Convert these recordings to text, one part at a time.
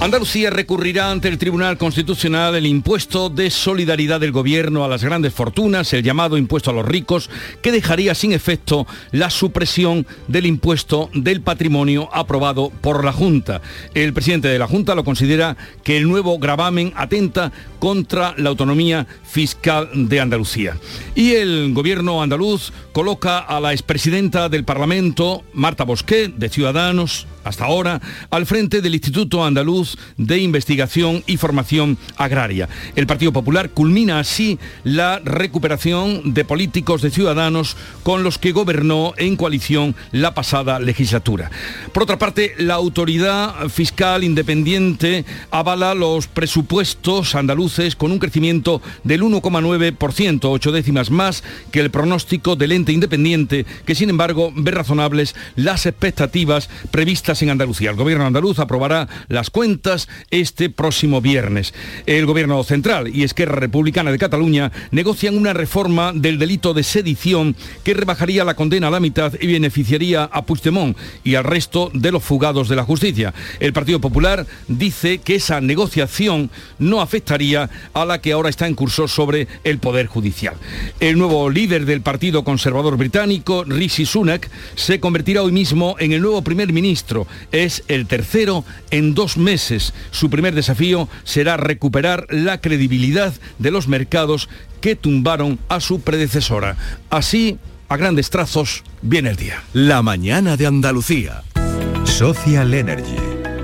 Andalucía recurrirá ante el Tribunal Constitucional el impuesto de solidaridad del gobierno a las grandes fortunas, el llamado impuesto a los ricos, que dejaría sin efecto la supresión del impuesto del patrimonio aprobado por la Junta. El presidente de la Junta lo considera que el nuevo gravamen atenta contra la autonomía fiscal de Andalucía. Y el gobierno andaluz coloca a la expresidenta del Parlamento, Marta Bosquet, de Ciudadanos, hasta ahora, al frente del Instituto Andaluz de Investigación y Formación Agraria. El Partido Popular culmina así la recuperación de políticos de ciudadanos con los que gobernó en coalición la pasada legislatura. Por otra parte, la autoridad fiscal independiente avala los presupuestos andaluces con un crecimiento del 1,9%, ocho décimas más que el pronóstico del ente independiente, que sin embargo ve razonables las expectativas previstas en Andalucía. El gobierno andaluz aprobará las cuentas este próximo viernes. El gobierno central y Esquerra Republicana de Cataluña negocian una reforma del delito de sedición que rebajaría la condena a la mitad y beneficiaría a Puigdemont y al resto de los fugados de la justicia. El Partido Popular dice que esa negociación no afectaría a la que ahora está en curso sobre el Poder Judicial. El nuevo líder del Partido Conservador Británico, Rishi Sunak, se convertirá hoy mismo en el nuevo primer ministro es el tercero en dos meses. Su primer desafío será recuperar la credibilidad de los mercados que tumbaron a su predecesora. Así, a grandes trazos, viene el día. La mañana de Andalucía. Social Energy.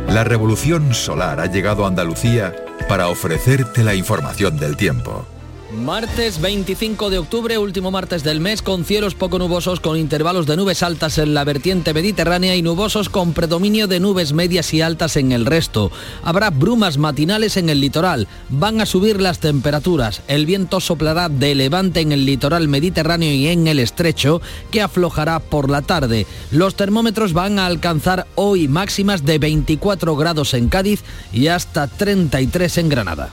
La revolución solar ha llegado a Andalucía para ofrecerte la información del tiempo. Martes 25 de octubre, último martes del mes, con cielos poco nubosos con intervalos de nubes altas en la vertiente mediterránea y nubosos con predominio de nubes medias y altas en el resto. Habrá brumas matinales en el litoral. Van a subir las temperaturas. El viento soplará de levante en el litoral mediterráneo y en el estrecho, que aflojará por la tarde. Los termómetros van a alcanzar hoy máximas de 24 grados en Cádiz y hasta 33 en Granada.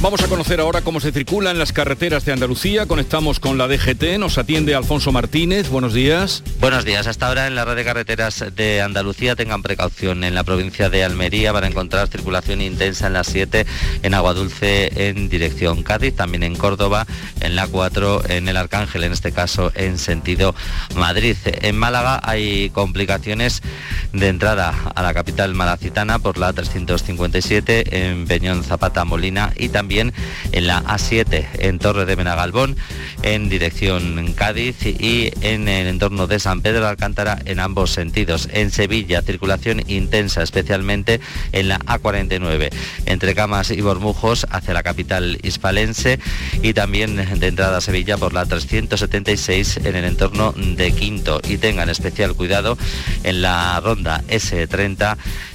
Vamos a conocer ahora cómo se circula en las carreteras de Andalucía. Conectamos con la DGT. Nos atiende Alfonso Martínez. Buenos días. Buenos días. Hasta ahora en la red de carreteras de Andalucía tengan precaución. En la provincia de Almería van a encontrar circulación intensa en la 7, en Agua Dulce en dirección Cádiz, también en Córdoba, en la 4, en el Arcángel, en este caso en sentido Madrid. En Málaga hay complicaciones de entrada a la capital malacitana por la 357 en Peñón Zapata Molina y también también en la A7 en Torre de Benagalbón en dirección Cádiz y en el entorno de San Pedro de Alcántara en ambos sentidos. En Sevilla circulación intensa especialmente en la A49 entre Camas y Bormujos hacia la capital hispalense y también de entrada a Sevilla por la 376 en el entorno de Quinto y tengan especial cuidado en la ronda S30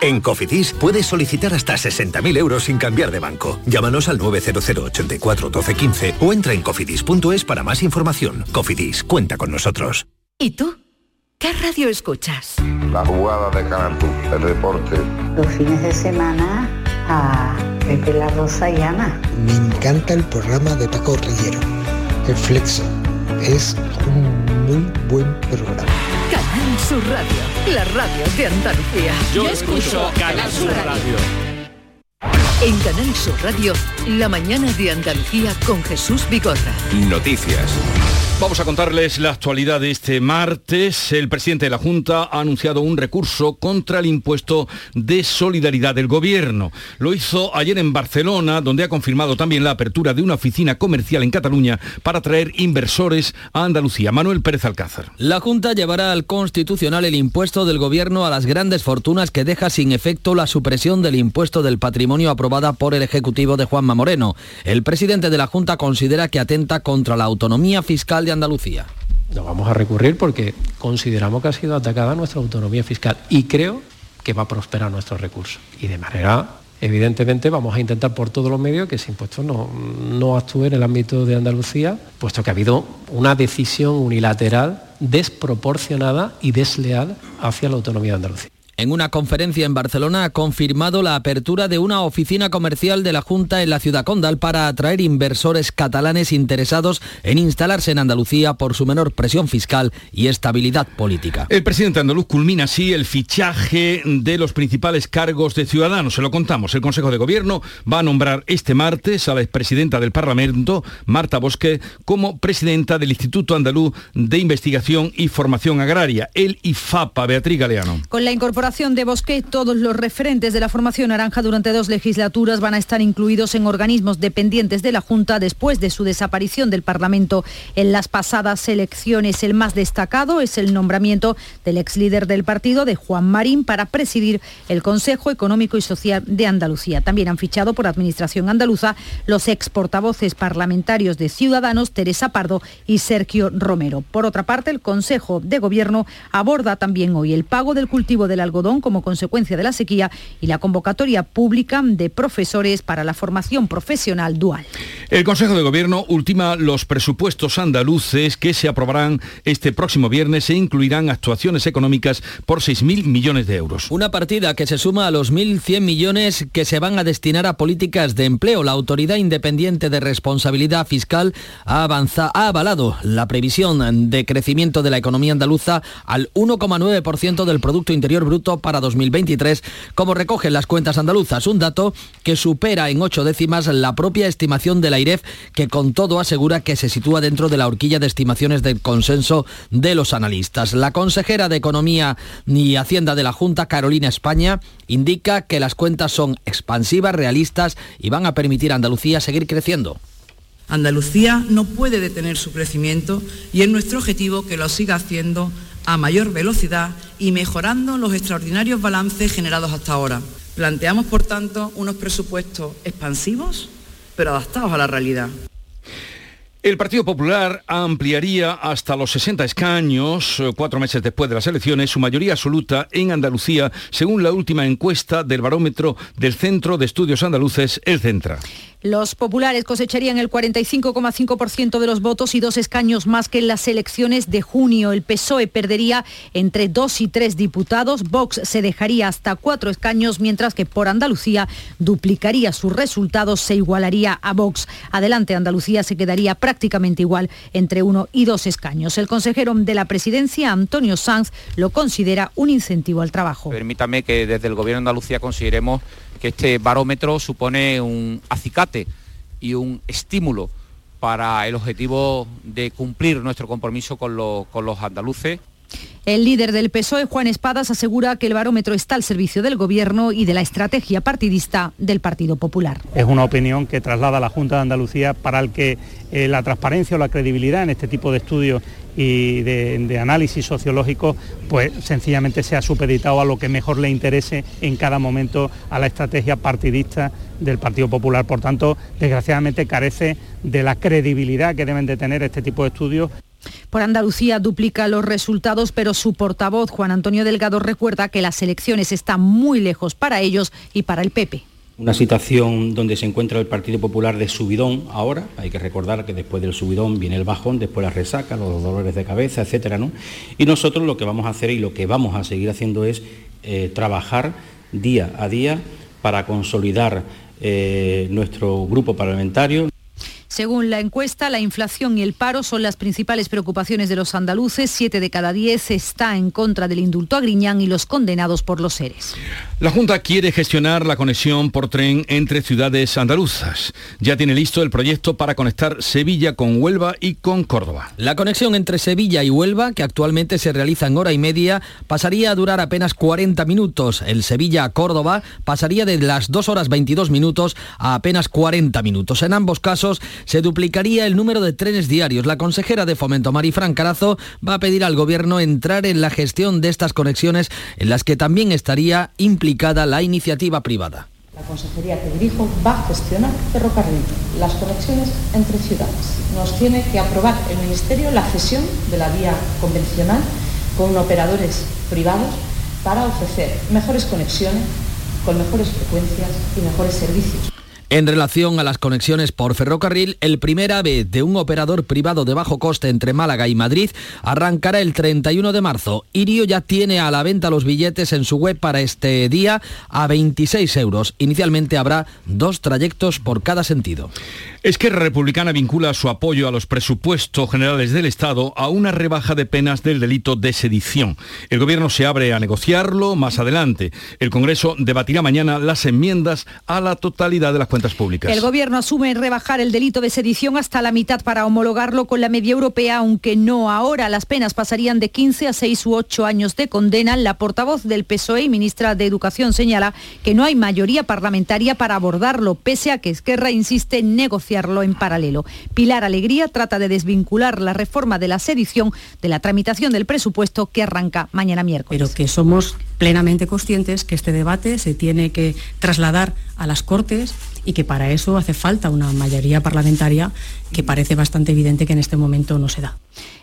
En Cofidis puedes solicitar hasta 60.000 euros sin cambiar de banco. Llámanos al 900 84 12 15 o entra en cofidis.es para más información. Cofidis, cuenta con nosotros. ¿Y tú? ¿Qué radio escuchas? La jugada de Canal el deporte. Los fines de semana a Pepe La Rosa y Ana. Me encanta el programa de Paco Rillero, El Flexo. Es un muy buen programa. Canal Sur Radio, la radio de Andalucía. Yo escucho Canal Sur Radio. En Canal Sur Radio, la mañana de Andalucía con Jesús Bigorra. Noticias. Vamos a contarles la actualidad de este martes. El presidente de la Junta ha anunciado un recurso contra el impuesto de solidaridad del gobierno. Lo hizo ayer en Barcelona, donde ha confirmado también la apertura de una oficina comercial en Cataluña para traer inversores a Andalucía. Manuel Pérez Alcázar. La Junta llevará al Constitucional el impuesto del gobierno a las grandes fortunas que deja sin efecto la supresión del impuesto del patrimonio aprobada por el Ejecutivo de Juanma Moreno. El presidente de la Junta considera que atenta contra la autonomía fiscal de Andalucía. No vamos a recurrir porque consideramos que ha sido atacada nuestra autonomía fiscal y creo que va a prosperar nuestro recurso. Y de manera, evidentemente, vamos a intentar por todos los medios que ese impuesto no, no actúe en el ámbito de Andalucía, puesto que ha habido una decisión unilateral desproporcionada y desleal hacia la autonomía de Andalucía. En una conferencia en Barcelona ha confirmado la apertura de una oficina comercial de la Junta en la ciudad condal para atraer inversores catalanes interesados en instalarse en Andalucía por su menor presión fiscal y estabilidad política. El presidente andaluz culmina así el fichaje de los principales cargos de Ciudadanos. Se lo contamos. El Consejo de Gobierno va a nombrar este martes a la expresidenta del Parlamento, Marta Bosque, como presidenta del Instituto Andaluz de Investigación y Formación Agraria, el IFAPA, Beatriz Galeano. Con la incorporación de Bosque, todos los referentes de la formación naranja durante dos legislaturas van a estar incluidos en organismos dependientes de la Junta después de su desaparición del Parlamento en las pasadas elecciones. El más destacado es el nombramiento del ex líder del partido, de Juan Marín, para presidir el Consejo Económico y Social de Andalucía. También han fichado por Administración Andaluza los ex portavoces parlamentarios de Ciudadanos, Teresa Pardo y Sergio Romero. Por otra parte, el Consejo de Gobierno aborda también hoy el pago del cultivo del algodón como consecuencia de la sequía y la convocatoria pública de profesores para la formación profesional dual. El Consejo de Gobierno ultima los presupuestos andaluces que se aprobarán este próximo viernes e incluirán actuaciones económicas por 6.000 millones de euros. Una partida que se suma a los 1.100 millones que se van a destinar a políticas de empleo. La Autoridad Independiente de Responsabilidad Fiscal ha, avanzado, ha avalado la previsión de crecimiento de la economía andaluza al 1,9% del Producto Interior Bruto para 2023, como recogen las cuentas andaluzas, un dato que supera en ocho décimas la propia estimación de la IREF, que con todo asegura que se sitúa dentro de la horquilla de estimaciones del consenso de los analistas. La consejera de Economía y Hacienda de la Junta, Carolina España, indica que las cuentas son expansivas, realistas y van a permitir a Andalucía seguir creciendo. Andalucía no puede detener su crecimiento y es nuestro objetivo que lo siga haciendo a mayor velocidad y mejorando los extraordinarios balances generados hasta ahora. Planteamos, por tanto, unos presupuestos expansivos, pero adaptados a la realidad. El Partido Popular ampliaría hasta los 60 escaños, eh, cuatro meses después de las elecciones, su mayoría absoluta en Andalucía, según la última encuesta del barómetro del Centro de Estudios Andaluces, el Centra. Los populares cosecharían el 45,5% de los votos y dos escaños más que en las elecciones de junio. El PSOE perdería entre dos y tres diputados. Vox se dejaría hasta cuatro escaños, mientras que por Andalucía duplicaría sus resultados, se igualaría a Vox. Adelante, Andalucía se quedaría prácticamente igual entre uno y dos escaños. El consejero de la presidencia, Antonio Sanz, lo considera un incentivo al trabajo. Permítame que desde el Gobierno de Andalucía consideremos que este barómetro supone un acicate y un estímulo para el objetivo de cumplir nuestro compromiso con, con los andaluces. El líder del PSOE, Juan Espadas, asegura que el barómetro está al servicio del Gobierno y de la estrategia partidista del Partido Popular. Es una opinión que traslada la Junta de Andalucía para el que eh, la transparencia o la credibilidad en este tipo de estudios y de, de, análisis sociológico, pues sencillamente sea supeditado a lo que mejor le interese en cada momento a la estrategia partidista del Partido Popular. Por tanto, desgraciadamente carece de la credibilidad que deben de tener este tipo de estudios. Por Andalucía duplica los resultados, pero su portavoz, Juan Antonio Delgado, recuerda que las elecciones están muy lejos para ellos y para el PP. Una situación donde se encuentra el Partido Popular de subidón ahora, hay que recordar que después del subidón viene el bajón, después la resaca, los dolores de cabeza, etcétera, ¿no? Y nosotros lo que vamos a hacer y lo que vamos a seguir haciendo es eh, trabajar día a día para consolidar eh, nuestro grupo parlamentario. Según la encuesta, la inflación y el paro son las principales preocupaciones de los andaluces. Siete de cada diez está en contra del indulto a Griñán y los condenados por los seres. La Junta quiere gestionar la conexión por tren entre ciudades andaluzas. Ya tiene listo el proyecto para conectar Sevilla con Huelva y con Córdoba. La conexión entre Sevilla y Huelva, que actualmente se realiza en hora y media, pasaría a durar apenas 40 minutos. El Sevilla a Córdoba pasaría de las 2 horas 22 minutos a apenas 40 minutos. En ambos casos se duplicaría el número de trenes diarios. La consejera de Fomento, Marifran Carazo, va a pedir al Gobierno entrar en la gestión de estas conexiones en las que también estaría implicada la iniciativa privada. La consejería que dirijo va a gestionar ferrocarril, las conexiones entre ciudades. Nos tiene que aprobar el Ministerio la cesión de la vía convencional con operadores privados para ofrecer mejores conexiones con mejores frecuencias y mejores servicios. En relación a las conexiones por ferrocarril, el primer AVE de un operador privado de bajo coste entre Málaga y Madrid arrancará el 31 de marzo. Irio ya tiene a la venta los billetes en su web para este día a 26 euros. Inicialmente habrá dos trayectos por cada sentido. Esquerra Republicana vincula su apoyo a los presupuestos generales del Estado a una rebaja de penas del delito de sedición. El Gobierno se abre a negociarlo más adelante. El Congreso debatirá mañana las enmiendas a la totalidad de las cuentas públicas. El Gobierno asume rebajar el delito de sedición hasta la mitad para homologarlo con la media europea, aunque no ahora. Las penas pasarían de 15 a 6 u 8 años de condena. La portavoz del PSOE y ministra de Educación señala que no hay mayoría parlamentaria para abordarlo, pese a que Esquerra insiste en negociar en paralelo. Pilar Alegría trata de desvincular la reforma de la sedición de la tramitación del presupuesto que arranca mañana miércoles. Pero que somos plenamente conscientes que este debate se tiene que trasladar a las Cortes y que para eso hace falta una mayoría parlamentaria que parece bastante evidente que en este momento no se da.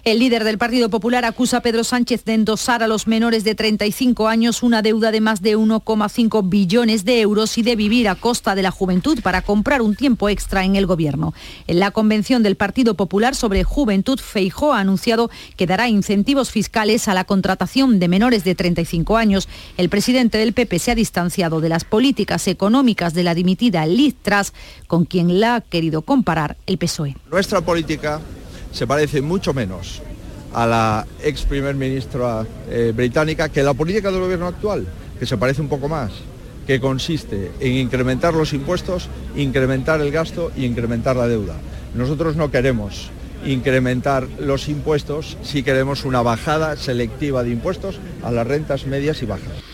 El líder del Partido Popular acusa a Pedro Sánchez de endosar a los menores de 35 años una deuda de más de 1,5 billones de euros y de vivir a costa de la juventud para comprar un tiempo extra en el gobierno. En la convención del Partido Popular sobre juventud, Feijó ha anunciado que dará incentivos fiscales a la contratación de menores de 35 años. El presidente del PP se ha distanciado de las políticas económicas de la dimitida Liz Truss, con quien la ha querido comparar el PSOE. Nuestra política se parece mucho menos a la ex primer ministra eh, británica que la política del gobierno actual, que se parece un poco más, que consiste en incrementar los impuestos, incrementar el gasto y incrementar la deuda. Nosotros no queremos incrementar los impuestos si queremos una bajada selectiva de impuestos a las rentas medias y bajas.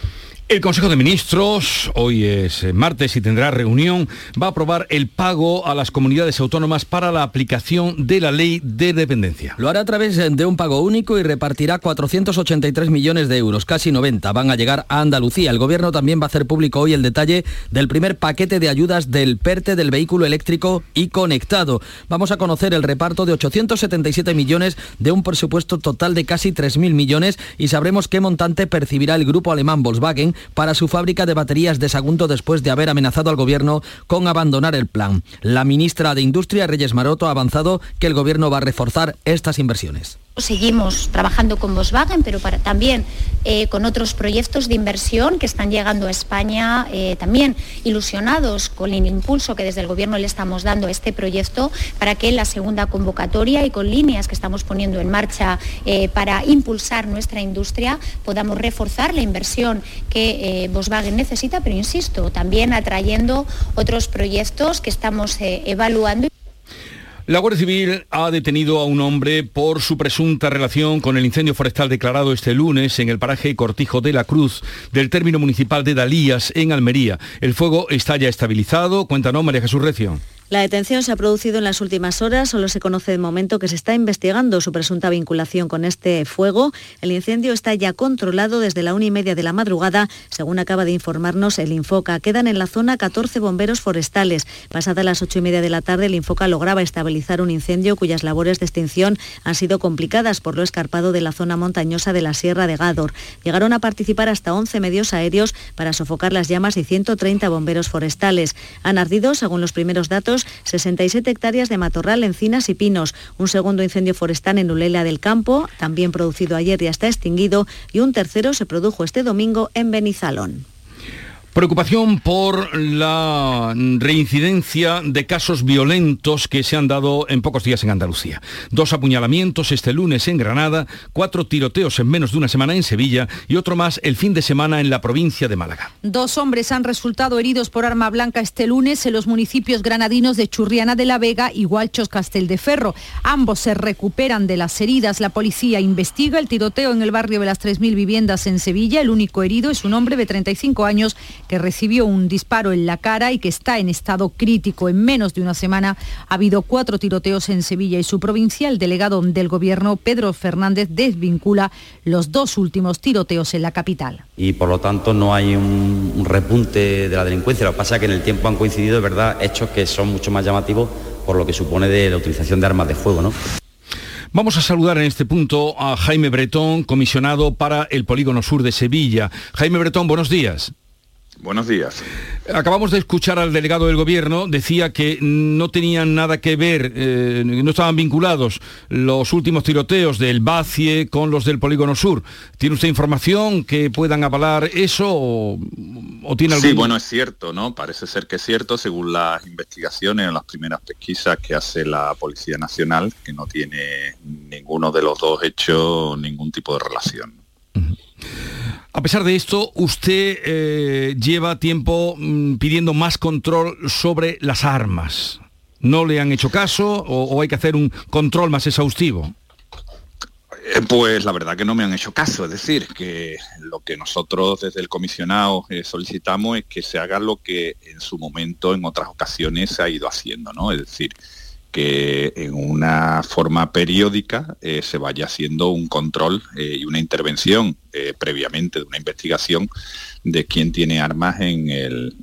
El Consejo de Ministros, hoy es eh, martes y tendrá reunión, va a aprobar el pago a las comunidades autónomas para la aplicación de la ley de dependencia. Lo hará a través de un pago único y repartirá 483 millones de euros, casi 90 van a llegar a Andalucía. El Gobierno también va a hacer público hoy el detalle del primer paquete de ayudas del PERTE del vehículo eléctrico y conectado. Vamos a conocer el reparto de 877 millones de un presupuesto total de casi 3.000 millones y sabremos qué montante percibirá el grupo alemán Volkswagen para su fábrica de baterías de Sagunto después de haber amenazado al gobierno con abandonar el plan. La ministra de Industria, Reyes Maroto, ha avanzado que el gobierno va a reforzar estas inversiones. Seguimos trabajando con Volkswagen, pero también eh, con otros proyectos de inversión que están llegando a España, eh, también ilusionados con el impulso que desde el Gobierno le estamos dando a este proyecto para que en la segunda convocatoria y con líneas que estamos poniendo en marcha eh, para impulsar nuestra industria podamos reforzar la inversión que Volkswagen necesita, pero insisto, también atrayendo otros proyectos que estamos evaluando. La Guardia Civil ha detenido a un hombre por su presunta relación con el incendio forestal declarado este lunes en el paraje Cortijo de la Cruz del término municipal de Dalías, en Almería. El fuego está ya estabilizado. Cuéntanos, María Jesús Recio. La detención se ha producido en las últimas horas, solo se conoce de momento que se está investigando su presunta vinculación con este fuego. El incendio está ya controlado desde la una y media de la madrugada, según acaba de informarnos el Infoca. Quedan en la zona 14 bomberos forestales. Pasada las ocho y media de la tarde, el Infoca lograba estabilizar un incendio cuyas labores de extinción han sido complicadas por lo escarpado de la zona montañosa de la Sierra de Gádor. Llegaron a participar hasta 11 medios aéreos para sofocar las llamas y 130 bomberos forestales. Han ardido, según los primeros datos, 67 hectáreas de matorral, encinas y pinos. Un segundo incendio forestal en Ulela del Campo, también producido ayer y está extinguido, y un tercero se produjo este domingo en Benizalón. Preocupación por la reincidencia de casos violentos que se han dado en pocos días en Andalucía. Dos apuñalamientos este lunes en Granada, cuatro tiroteos en menos de una semana en Sevilla y otro más el fin de semana en la provincia de Málaga. Dos hombres han resultado heridos por arma blanca este lunes en los municipios granadinos de Churriana de la Vega y Gualchos Castel de Ferro. Ambos se recuperan de las heridas. La policía investiga el tiroteo en el barrio de las 3.000 viviendas en Sevilla. El único herido es un hombre de 35 años que recibió un disparo en la cara y que está en estado crítico. En menos de una semana ha habido cuatro tiroteos en Sevilla y su provincia. El delegado del gobierno, Pedro Fernández, desvincula los dos últimos tiroteos en la capital. Y por lo tanto no hay un, repunte de la delincuencia. Lo que pasa es que en el tiempo han coincidido, verdad, hechos que son mucho más llamativos por lo que supone de la utilización de armas de fuego, ¿no? Vamos a saludar en este punto a Jaime Bretón, comisionado para el Polígono Sur de Sevilla. Jaime Bretón, buenos días. Buenos días. Acabamos de escuchar al delegado del gobierno, decía que no tenían nada que ver, eh, no estaban vinculados los últimos tiroteos del Bacie con los del Polígono Sur. ¿Tiene usted información que puedan avalar eso o, tiene algún... Sí, bueno, es cierto, ¿no? Parece ser que es cierto, según las investigaciones o las primeras pesquisas que hace la Policía Nacional, que no tiene ninguno de los dos hechos ningún tipo de relación. A pesar de esto, usted eh, lleva tiempo mm, pidiendo más control sobre las armas. ¿No le han hecho caso o, hay que hacer un control más exhaustivo? Eh, pues la verdad que no me han hecho caso, es decir, que lo que nosotros desde el comisionado eh, solicitamos es que se haga lo que en su momento, en otras ocasiones, se ha ido haciendo, ¿no? Es decir, que en una forma periódica eh, se vaya haciendo un control eh, y una intervención eh, previamente de una investigación de quién tiene armas en,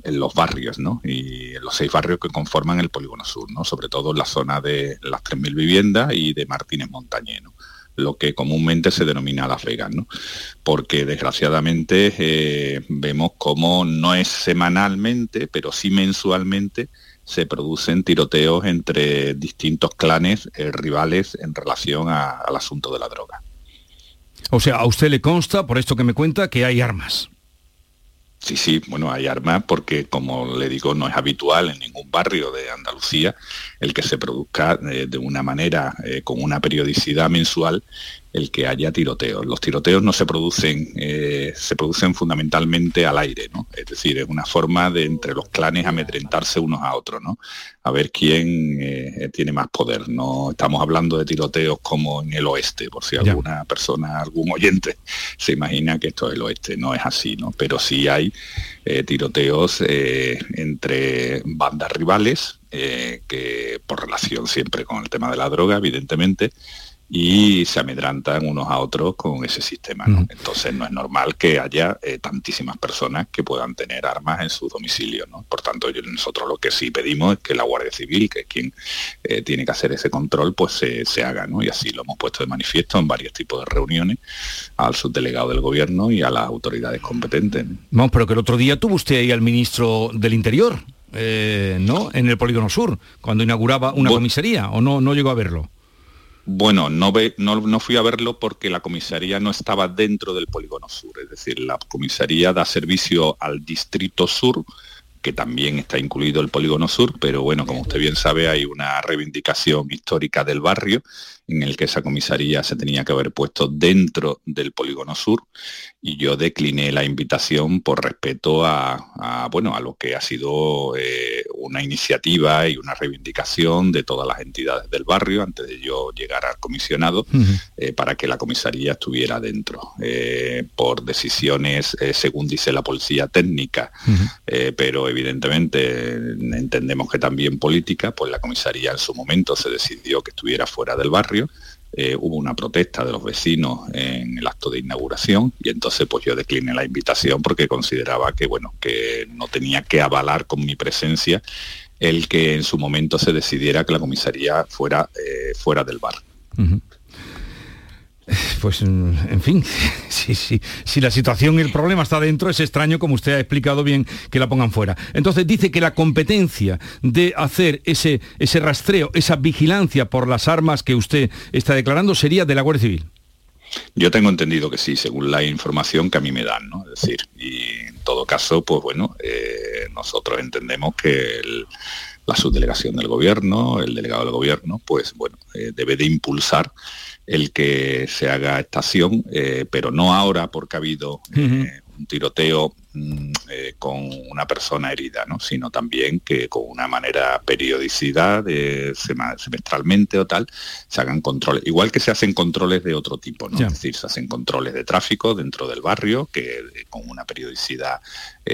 los barrios, ¿no? Y en los seis barrios que conforman el Polígono Sur. Sobre todo en la zona de las 3.000 viviendas y de Martínez Montañé, lo que comúnmente se denomina Las Vegas, ¿no? porque desgraciadamente vemos cómo no es semanalmente, pero sí mensualmente se producen tiroteos entre distintos clanes eh, rivales en relación al asunto de la droga. O sea, a usted le consta, por esto que me cuenta, que hay armas. Sí, sí, bueno, hay armas porque, como le digo, no es habitual en ningún barrio de Andalucía el que se produzca eh, de una manera, eh, con una periodicidad mensual, el que haya tiroteos. Los tiroteos no se producen, eh, se producen fundamentalmente al aire, ¿no? Es decir, es una forma de entre los clanes amedrentarse unos a otros, ¿no? A ver quién eh, tiene más poder. No estamos hablando de tiroteos como en el oeste, por si alguna persona, algún oyente se imagina que esto es el oeste. No es así, ¿no? Pero sí hay eh, tiroteos entre bandas rivales, que por relación siempre con el tema de la droga, evidentemente, y se amedrantan unos a otros con ese sistema. Entonces no es normal que haya eh, tantísimas personas que puedan tener armas en su domicilio. Por tanto, nosotros lo que sí pedimos es que la Guardia Civil, que es quien eh, tiene que hacer ese control, pues se, haga. ¿no? Y así lo hemos puesto de manifiesto en varios tipos de reuniones al subdelegado del Gobierno y a las autoridades competentes. Vamos, pero que el otro día tuvo usted ahí al ministro del Interior. Eh, ¿no? En el Polígono Sur, cuando inauguraba una comisaría, o no, no llegó a verlo. Bueno, no, ve, no, no, fui a verlo porque la comisaría no estaba dentro del polígono sur, es decir, la comisaría da servicio al distrito sur, que también está incluido el polígono sur, pero bueno, como usted bien sabe, hay una reivindicación histórica del barrio en el que esa comisaría se tenía que haber puesto dentro del polígono sur y yo decliné la invitación por respeto a, bueno, a lo que ha sido eh, una iniciativa y una reivindicación de todas las entidades del barrio antes de yo llegar al comisionado eh, para que la comisaría estuviera dentro. por decisiones, según dice la policía técnica, pero evidentemente entendemos que también política, pues la comisaría en su momento se decidió que estuviera fuera del barrio eh, hubo una protesta de los vecinos en el acto de inauguración y entonces pues yo decliné la invitación porque consideraba que bueno que no tenía que avalar con mi presencia el que en su momento se decidiera que la comisaría fuera eh, fuera del bar. Pues, en fin, si, si la situación y el problema está dentro, es extraño, como usted ha explicado bien, que la pongan fuera. Entonces dice que la competencia de hacer ese, ese rastreo, esa vigilancia por las armas que usted está declarando, sería de la Guardia Civil. Yo tengo entendido que sí, según la información que a mí me dan, ¿no? Es decir, y en todo caso, pues bueno, eh, nosotros entendemos que la subdelegación del gobierno, el delegado del gobierno, pues bueno, eh, debe de impulsar el que se haga estación, eh, pero no ahora porque ha habido eh, un tiroteo eh, con una persona herida, ¿no? sino también que con una manera periodicidad, semestralmente o tal, se hagan controles. Igual que se hacen controles de otro tipo, ¿no? es decir, se hacen controles de tráfico dentro del barrio, que con una periodicidad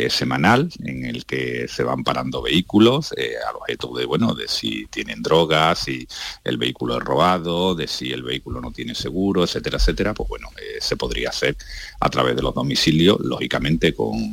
semanal en el que se van parando vehículos al objeto de bueno de si tienen drogas, si el vehículo es robado, de si el vehículo no tiene seguro, etcétera, etcétera, pues bueno, se podría hacer a través de los domicilios lógicamente con,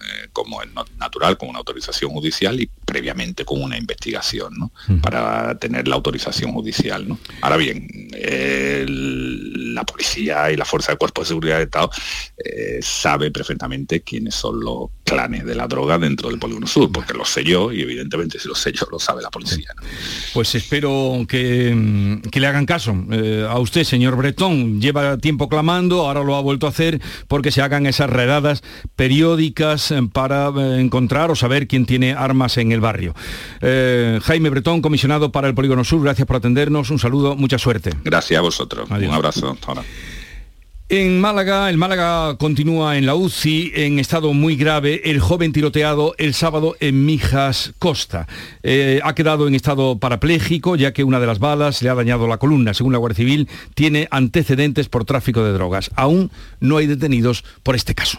eh, como es natural, con una autorización judicial y previamente con una investigación, ¿no? Para tener la autorización judicial, ¿no? Ahora bien, la policía y la Fuerza de Cuerpo de Seguridad de Estado eh, sabe perfectamente quiénes son los clanes de la droga dentro del Polígono Sur, porque lo sé yo y evidentemente si lo sé yo lo sabe la policía. Pues espero que, le hagan caso. Eh, a usted, señor Bretón, lleva tiempo clamando, ahora lo ha vuelto a hacer porque se hagan esas redadas periódicas eh, para encontrar o saber quién tiene armas en el barrio. Jaime Bretón, comisionado para el Polígono Sur, gracias por atendernos, un saludo, mucha suerte. Gracias a vosotros. Un abrazo. En Málaga, el Málaga continúa en la UCI en estado muy grave. El joven tiroteado el sábado en Mijas Costa. Eh, ha quedado en estado parapléjico ya que una de las balas le ha dañado la columna. Según la Guardia Civil, tiene antecedentes por tráfico de drogas. Aún no hay detenidos por este caso.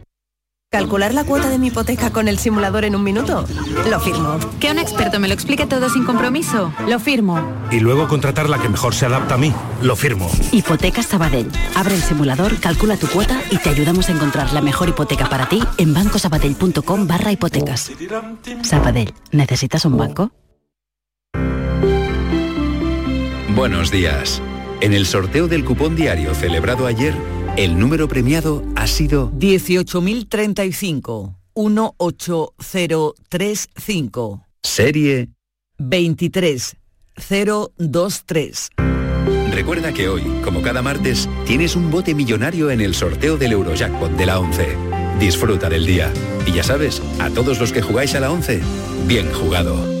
¿Calcular la cuota de mi hipoteca con el simulador en un minuto? Lo firmo. ¿Que un experto me lo explique todo sin compromiso? Lo firmo. Y luego contratar la que mejor se adapta a mí. Lo firmo. Hipoteca Sabadell. Abre el simulador, calcula tu cuota y te ayudamos a encontrar la mejor hipoteca para ti en bancosabadell.com barra hipotecas. Sabadell. ¿Necesitas un banco? Buenos días. En el sorteo del cupón diario celebrado ayer, el número premiado ha sido 18.035 18035. Serie 23023. Recuerda que hoy, como cada martes, tienes un bote millonario en el sorteo del Eurojackpot de la 11. Disfruta del día. Y ya sabes, a todos los que jugáis a la 11, bien jugado.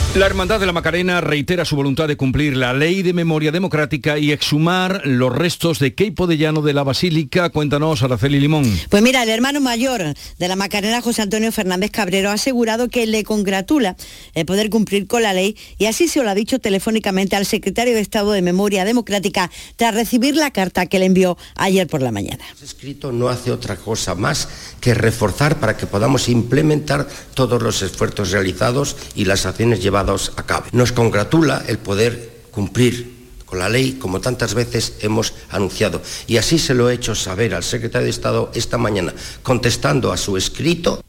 La Hermandad de la Macarena reitera su voluntad de cumplir la ley de memoria democrática y exhumar los restos de Keipo de Llano de la Basílica. Cuéntanos, Araceli Limón. Pues mira, el hermano mayor de la Macarena, José Antonio Fernández Cabrero, ha asegurado que le congratula el poder cumplir con la ley y así se lo ha dicho telefónicamente al secretario de Estado de Memoria Democrática tras recibir la carta que le envió ayer por la mañana. El escrito no hace otra cosa más que reforzar para que podamos implementar todos los esfuerzos realizados y las acciones llevadas Nos congratula el poder cumplir con la ley como tantas veces hemos anunciado. Y así se lo he hecho saber al secretario de Estado esta mañana, contestando a su escrito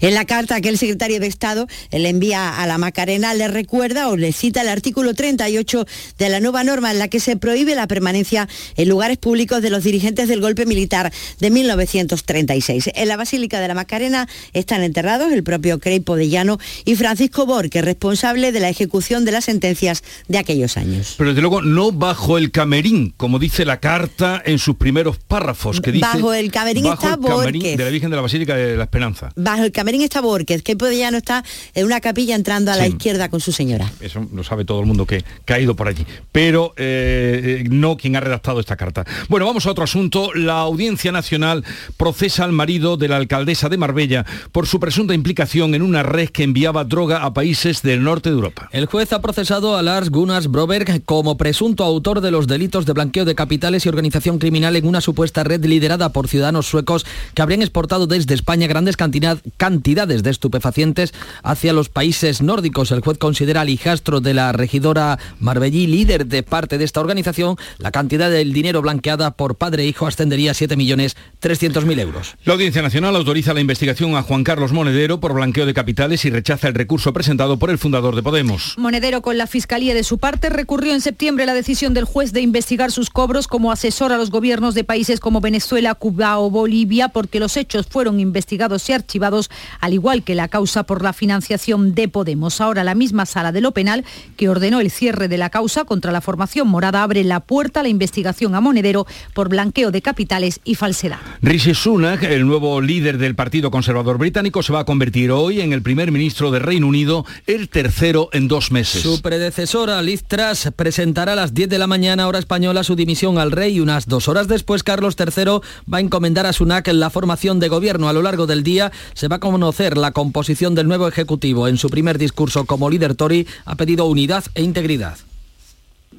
En la carta que el secretario de Estado le envía a la Macarena le recuerda o le cita el artículo 38 de la nueva norma en la que se prohíbe la permanencia en lugares públicos de los dirigentes del golpe militar de 1936. En la Basílica de la Macarena están enterrados el propio Creipo de Llano y Francisco Borque, responsable de la ejecución de las sentencias de aquellos años. Pero desde luego no bajo el camerín, como dice la carta en sus primeros párrafos, que dice... Bajo el camerín está el camerín Borquez. de la Virgen de la Basílica de la Esperanza. Bajo el camerín está Borges, que ya no está en una capilla entrando a la Sí. izquierda con su señora. Eso lo sabe todo el mundo que, que ha ido por allí. Pero eh, no quien ha redactado esta carta. Bueno, vamos a otro asunto. La Audiencia Nacional procesa al marido de la alcaldesa de Marbella por su presunta implicación en una red que enviaba droga a países del norte de Europa. El juez ha procesado a Lars Gunnar Broberg como presunto autor de los delitos de blanqueo de capitales y organización criminal en una supuesta red liderada por ciudadanos suecos que habrían exportado desde España grandes cantidad- cantidades de estupefacientes hacia los países nórdicos. El juez considera al hijastro de la regidora Marbellí, líder de parte de esta organización, la cantidad del dinero blanqueada por padre e hijo ascendería a 7.300.000 euros. La Audiencia Nacional autoriza la investigación a Juan Carlos Monedero por blanqueo de capitales y rechaza el recurso presentado por el fundador de Podemos. Monedero con la Fiscalía de su parte recurrió en septiembre la decisión del juez de investigar sus cobros como asesor a los gobiernos de países como Venezuela, Cuba o Bolivia porque los hechos fueron investigados y archivados, al igual que la causa por la financiación de Podemos. Ahora la misma sala de lo penal que ordenó el cierre de la causa contra la formación morada abre la puerta a la investigación a Monedero por blanqueo de capitales y falsedad. Rishi Sunak, el nuevo líder del Partido Conservador Británico, se va a convertir hoy en el primer ministro de Reino Unido, el tercero en dos meses. Su predecesora, Liz Truss, presentará a las 10 de la mañana hora española su dimisión al rey y unas dos horas después Carlos III va a encomendar a Sunak la formación de gobierno. A lo largo del día se va a conocer la composición del nuevo Ejecutivo. En su primer discurso como líder Tory ha pedido unidad e integridad.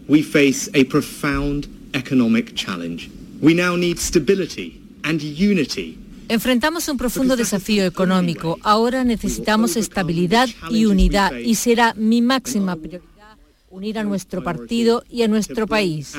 We face a profound economic challenge. We now need stability and unity. Enfrentamos un profundo desafío económico. Ahora necesitamos estabilidad y unidad y será mi máxima prioridad unir a nuestro partido y a nuestro país.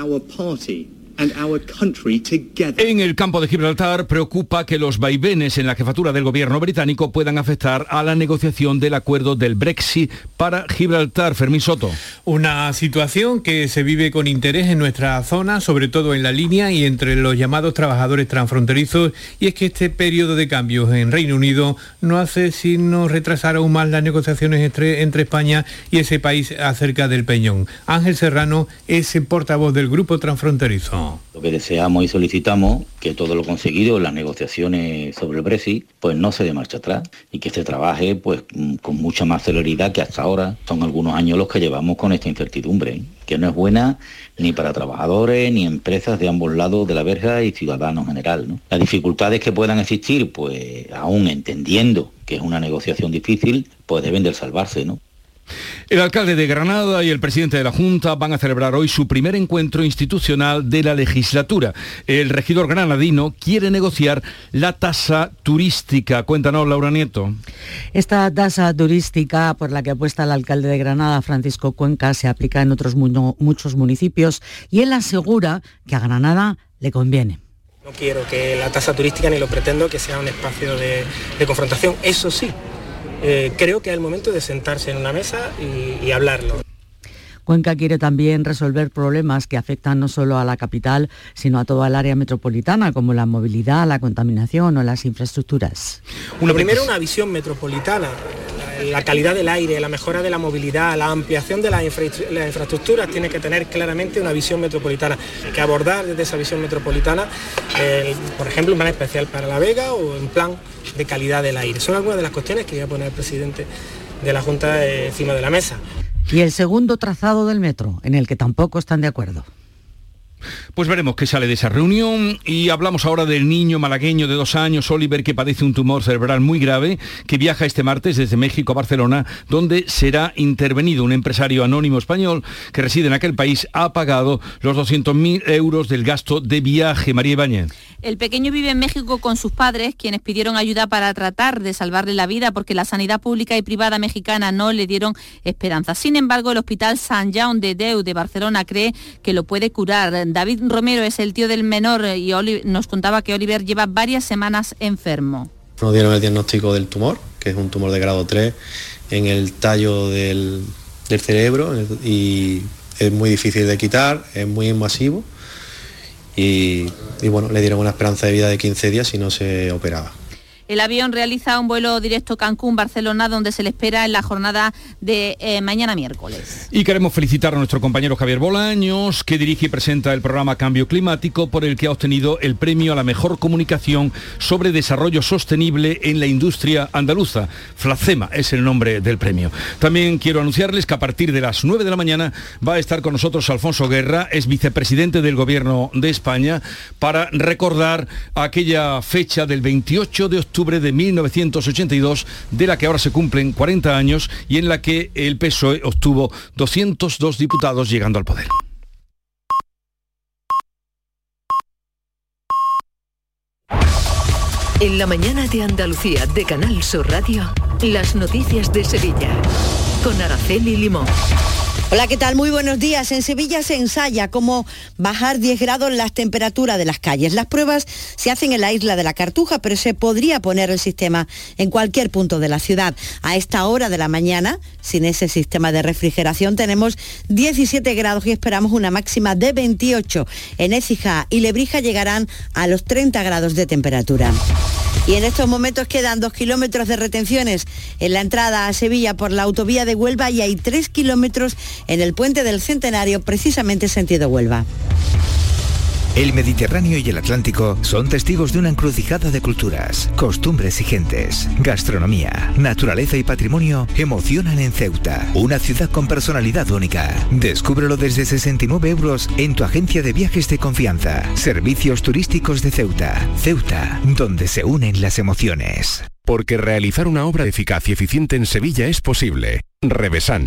Our party and our country together. En el campo de Gibraltar preocupa que los vaivenes en la jefatura del gobierno británico puedan afectar a la negociación del acuerdo del Brexit para Gibraltar. Fermín Soto. Una situación que se vive con interés en nuestra zona, sobre todo en la línea y entre los llamados trabajadores transfronterizos, y es que este periodo de cambios en Reino Unido no hace sino retrasar aún más las negociaciones entre, entre España y ese país acerca del Peñón. Ángel Serrano es el portavoz del grupo transfronterizo. Lo que deseamos y solicitamos que todo lo conseguido en las negociaciones sobre el Brexit pues no se dé marcha atrás y que se trabaje pues mm, con mucha más celeridad que hasta ahora. Son algunos años los que llevamos con esta incertidumbre, que no es buena ni para trabajadores ni empresas de ambos lados de la verja y ciudadanos en general. Las dificultades que puedan existir, pues aún entendiendo que es una negociación difícil, pues deben de salvarse, ¿no? El alcalde de Granada y el presidente de la Junta van a celebrar hoy su primer encuentro institucional de la legislatura. El regidor granadino quiere negociar la tasa turística. Cuéntanos, Laura Nieto. Esta tasa turística por la que apuesta el alcalde de Granada, Francisco Cuenca, se aplica en otros mu- muchos municipios y él asegura que a Granada le conviene. No quiero que la tasa turística ni lo pretendo que sea un espacio de, de confrontación. Eso sí, eh, creo que es el momento de sentarse en una mesa y, y hablarlo. Cuenca quiere también resolver problemas que afectan no solo a la capital, sino a toda el área metropolitana, como la movilidad, la contaminación o las infraestructuras. Lo primero, una visión metropolitana, la, calidad del aire, la mejora de la movilidad, la ampliación de las infra- las infraestructuras tiene que tener claramente una visión metropolitana. Hay que abordar desde esa visión metropolitana, eh, por ejemplo, un plan especial para La Vega o un plan de calidad del aire. Son algunas de las cuestiones que voy a poner el presidente de la Junta eh, encima de la mesa. Y el segundo trazado del metro, en el que tampoco están de acuerdo. Pues veremos qué sale de esa reunión y hablamos ahora del niño malagueño de dos años, Oliver, que padece un tumor cerebral muy grave, que viaja este martes desde México a Barcelona, donde será intervenido. Un empresario anónimo español que reside en aquel país ha pagado los 200.000 euros del gasto de viaje. María Ibáñez. El pequeño vive en México con sus padres, quienes pidieron ayuda para tratar de salvarle la vida porque la sanidad pública y privada mexicana no le dieron esperanza. Sin embargo, el Hospital San Jaume de Deu de Barcelona cree que lo puede curar. David Romero es el tío del menor y nos contaba que Oliver lleva varias semanas enfermo. Nos dieron el diagnóstico del tumor, que es un tumor de grado 3 en el tallo del, del cerebro y es muy difícil de quitar, es muy invasivo y, y bueno, le dieron una esperanza de vida de 15 días si no se operaba. El avión realiza un vuelo directo Cancún-Barcelona donde se le espera en la jornada de eh, mañana miércoles. Y queremos felicitar a nuestro compañero Javier Bolaños, que dirige y presenta el programa Cambio Climático, por el que ha obtenido el premio a la mejor comunicación sobre desarrollo sostenible en la industria andaluza. Flacema es el nombre del premio. También quiero anunciarles que a partir de las 9 de la mañana va a estar con nosotros Alfonso Guerra, es vicepresidente del Gobierno de España, para recordar aquella fecha del 28 de octubre de 1982, de la que ahora se cumplen 40 años y en la que el PSOE obtuvo 202 diputados llegando al poder. En la mañana de Andalucía de Canal Sur Radio, las noticias de Sevilla con Araceli Limón. Hola, ¿qué tal? Muy buenos días. En Sevilla se ensaya cómo bajar 10 grados las temperaturas de las calles. Las pruebas se hacen en la isla de la Cartuja, pero se podría poner el sistema en cualquier punto de la ciudad. A esta hora de la mañana, sin ese sistema de refrigeración, tenemos 17 grados y esperamos una máxima de 28. En Écija y Lebrija llegarán a los 30 grados de temperatura. Y en estos momentos quedan dos kilómetros de retenciones en la entrada a Sevilla por la autovía de Huelva y hay tres kilómetros en el puente del Centenario, precisamente sentido Huelva. El Mediterráneo y el Atlántico son testigos de una encrucijada de culturas, costumbres y gentes. Gastronomía, naturaleza y patrimonio emocionan en Ceuta, una ciudad con personalidad única. Descúbrelo desde 69 euros en tu agencia de viajes de confianza. Servicios turísticos de Ceuta. Ceuta, donde se unen las emociones. Porque realizar una obra eficaz y eficiente en Sevilla es posible. Revesan.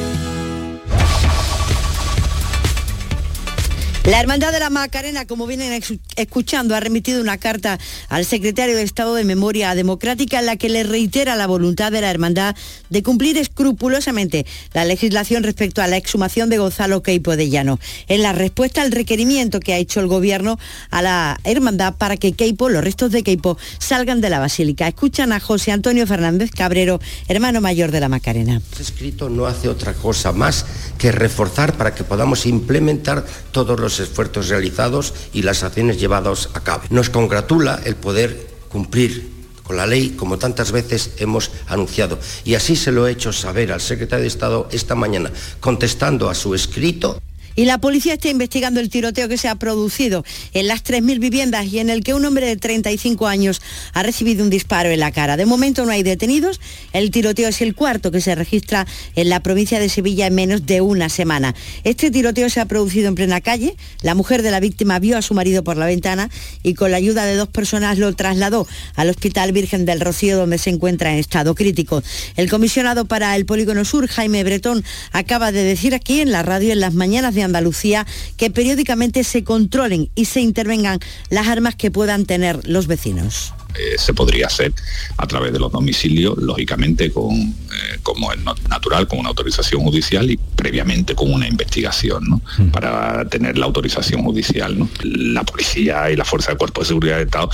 La Hermandad de la Macarena, como vienen escuchando, ha remitido una carta al secretario de Estado de Memoria Democrática en la que le reitera la voluntad de la Hermandad de cumplir escrupulosamente la legislación respecto a la exhumación de Gonzalo Queipo de Llano. En la respuesta al requerimiento que ha hecho el Gobierno a la Hermandad para que Queipo, los restos de Queipo, salgan de la Basílica. Escuchan a José Antonio Fernández Cabrero, hermano mayor de la Macarena. Este escrito no hace otra cosa más que reforzar para que podamos implementar todos los esfuerzos realizados y las acciones llevadas a cabo. Nos congratula el poder cumplir con la ley como tantas veces hemos anunciado. Y así se lo he hecho saber al secretario de Estado esta mañana, contestando a su escrito. Y la policía está investigando el tiroteo que se ha producido en las 3.000 viviendas y en el que un hombre de 35 años ha recibido un disparo en la cara. De momento no hay detenidos. El tiroteo es el cuarto que se registra en la provincia de Sevilla en menos de una semana. Este tiroteo se ha producido en plena calle. La mujer de la víctima vio a su marido por la ventana y con la ayuda de dos personas lo trasladó al Hospital Virgen del Rocío donde se encuentra en estado crítico. El comisionado para el Polígono Sur, Jaime Bretón, acaba de decir aquí en la radio en las mañanas de Andalucía que periódicamente se controlen y se intervengan las armas que puedan tener los vecinos. Eh, se podría hacer a través de los domicilios, lógicamente con, eh, como es natural, con una autorización judicial y previamente con una investigación, ¿no? para tener la autorización judicial. ¿no? La policía y la Fuerza de Cuerpo de Seguridad del Estado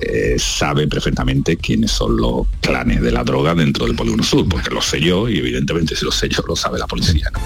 eh, saben perfectamente quiénes son los clanes de la droga dentro del Polígono Sur, porque lo sé yo y evidentemente si lo sé yo lo sabe la policía. ¿no?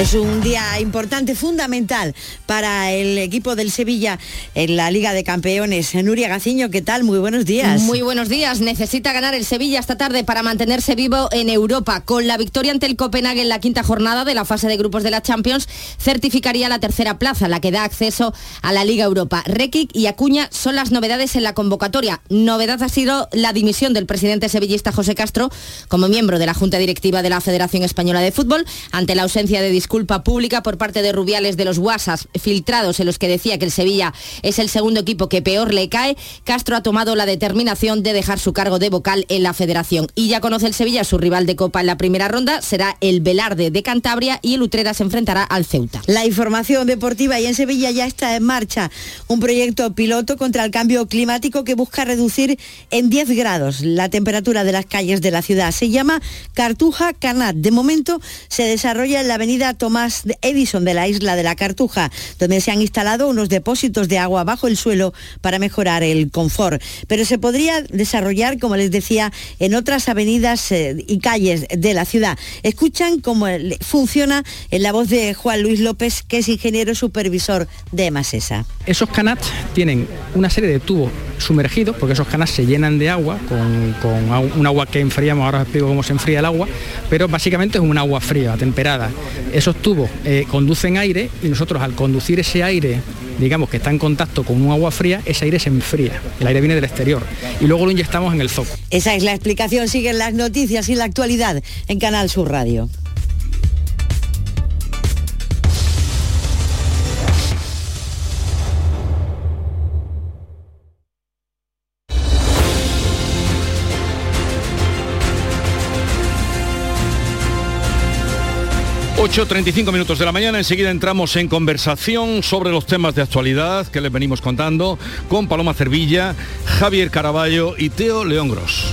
Es un día importante, fundamental para el equipo del Sevilla en la Liga de Campeones. Nuria Gaciño, ¿qué tal? Muy buenos días. Muy buenos días. Necesita ganar el Sevilla esta tarde para mantenerse vivo en Europa. Con la victoria ante el Copenhague en la quinta jornada de la fase de grupos de la Champions, certificaría la tercera plaza, la que da acceso a la Liga Europa. Rekic y Acuña son las novedades en la convocatoria. Novedad ha sido la dimisión del presidente sevillista José Castro como miembro de la Junta Directiva de la Federación Española de Fútbol ante la ausencia de disculpa pública por parte de Rubiales de los WhatsApp filtrados en los que decía que el Sevilla es el segundo equipo que peor le cae, Castro ha tomado la determinación de dejar su cargo de vocal en la federación. Y ya conoce el Sevilla su rival de Copa en la primera ronda, será el Velarde de Cantabria y el Utrera se enfrentará al Ceuta. La información deportiva y en Sevilla ya está en marcha un proyecto piloto contra el cambio climático que busca reducir en 10 grados la temperatura de las calles de la ciudad. Se llama Cartuja Canat. De momento se desarrolla en la avenida Tomás Edison de la isla de la Cartuja, donde se han instalado unos depósitos de agua bajo el suelo para mejorar el confort. Pero se podría desarrollar, como les decía, en otras avenidas eh, y calles de la ciudad. Escuchan cómo funciona en la voz de Juan Luis López, que es ingeniero supervisor de Masesa. Esos canats tienen una serie de tubos sumergidos, porque esos canats se llenan de agua, con, un agua que enfriamos, ahora os explico cómo se enfría el agua, pero básicamente es un agua fría, temperada. Esos tubos eh, conducen aire y nosotros al conducir ese aire digamos que está en contacto con un agua fría, ese aire se enfría. El aire viene del exterior y luego lo inyectamos en el zoco. Esa es la explicación. Siguen las noticias y la actualidad en Canal Sur Radio. 8.35 minutos de la mañana, enseguida entramos en conversación sobre los temas de actualidad que les venimos contando con Paloma Cervilla, Javier Caraballo y Teo León Gros.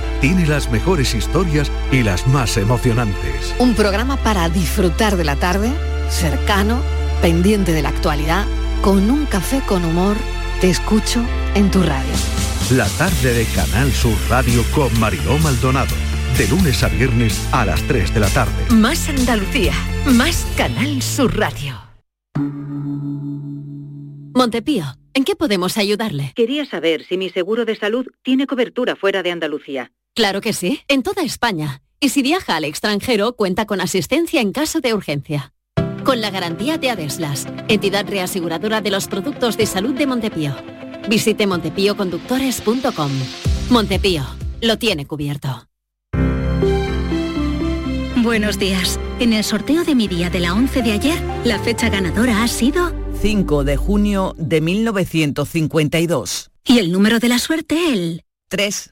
tiene las mejores historias y las más emocionantes. Un programa para disfrutar de la tarde, cercano, pendiente de la actualidad, con un café con humor, te escucho en tu radio. La tarde de Canal Sur Radio con Mariló Maldonado. De lunes a viernes a las 3 de la tarde. Más Andalucía, más Canal Sur Radio. Montepío, ¿en qué podemos ayudarle? Quería saber si mi seguro de salud tiene cobertura fuera de Andalucía. Claro que sí, en toda España. Y si viaja al extranjero, cuenta con asistencia en caso de urgencia. Con la garantía de Adeslas, entidad reaseguradora de los productos de salud de Montepío. Visite montepíoconductores.com. Montepío, lo tiene cubierto. Buenos días. En el sorteo de mi día de la 11 de ayer, la fecha ganadora ha sido 5 de junio de 1952. Y el número de la suerte, el 3.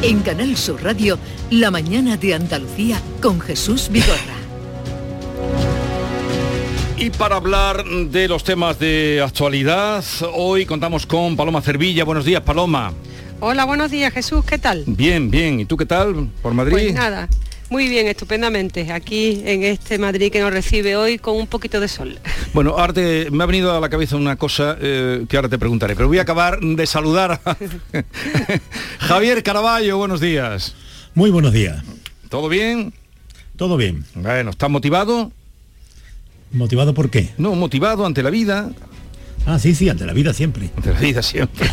En Canal Sur Radio, la mañana de Andalucía con Jesús Vigorra. Y para hablar de los temas de actualidad, hoy contamos con Paloma Cervilla. Buenos días, Paloma. Hola, buenos días, Jesús. ¿Qué tal? Bien, bien. ¿Y tú qué tal por Madrid? Pues nada, muy bien, estupendamente. Aquí en este Madrid que nos recibe hoy con un poquito de sol. Bueno, ahora te- me ha venido a la cabeza una cosa eh, que ahora te preguntaré, pero voy a acabar de saludar a Javier Caraballo. Buenos días. Muy buenos días. ¿Todo bien? Todo bien. Bueno, ¿estás motivado? ¿Motivado por qué? No, motivado ante la vida. Ah, sí, sí, ante la vida siempre. Ante la vida siempre.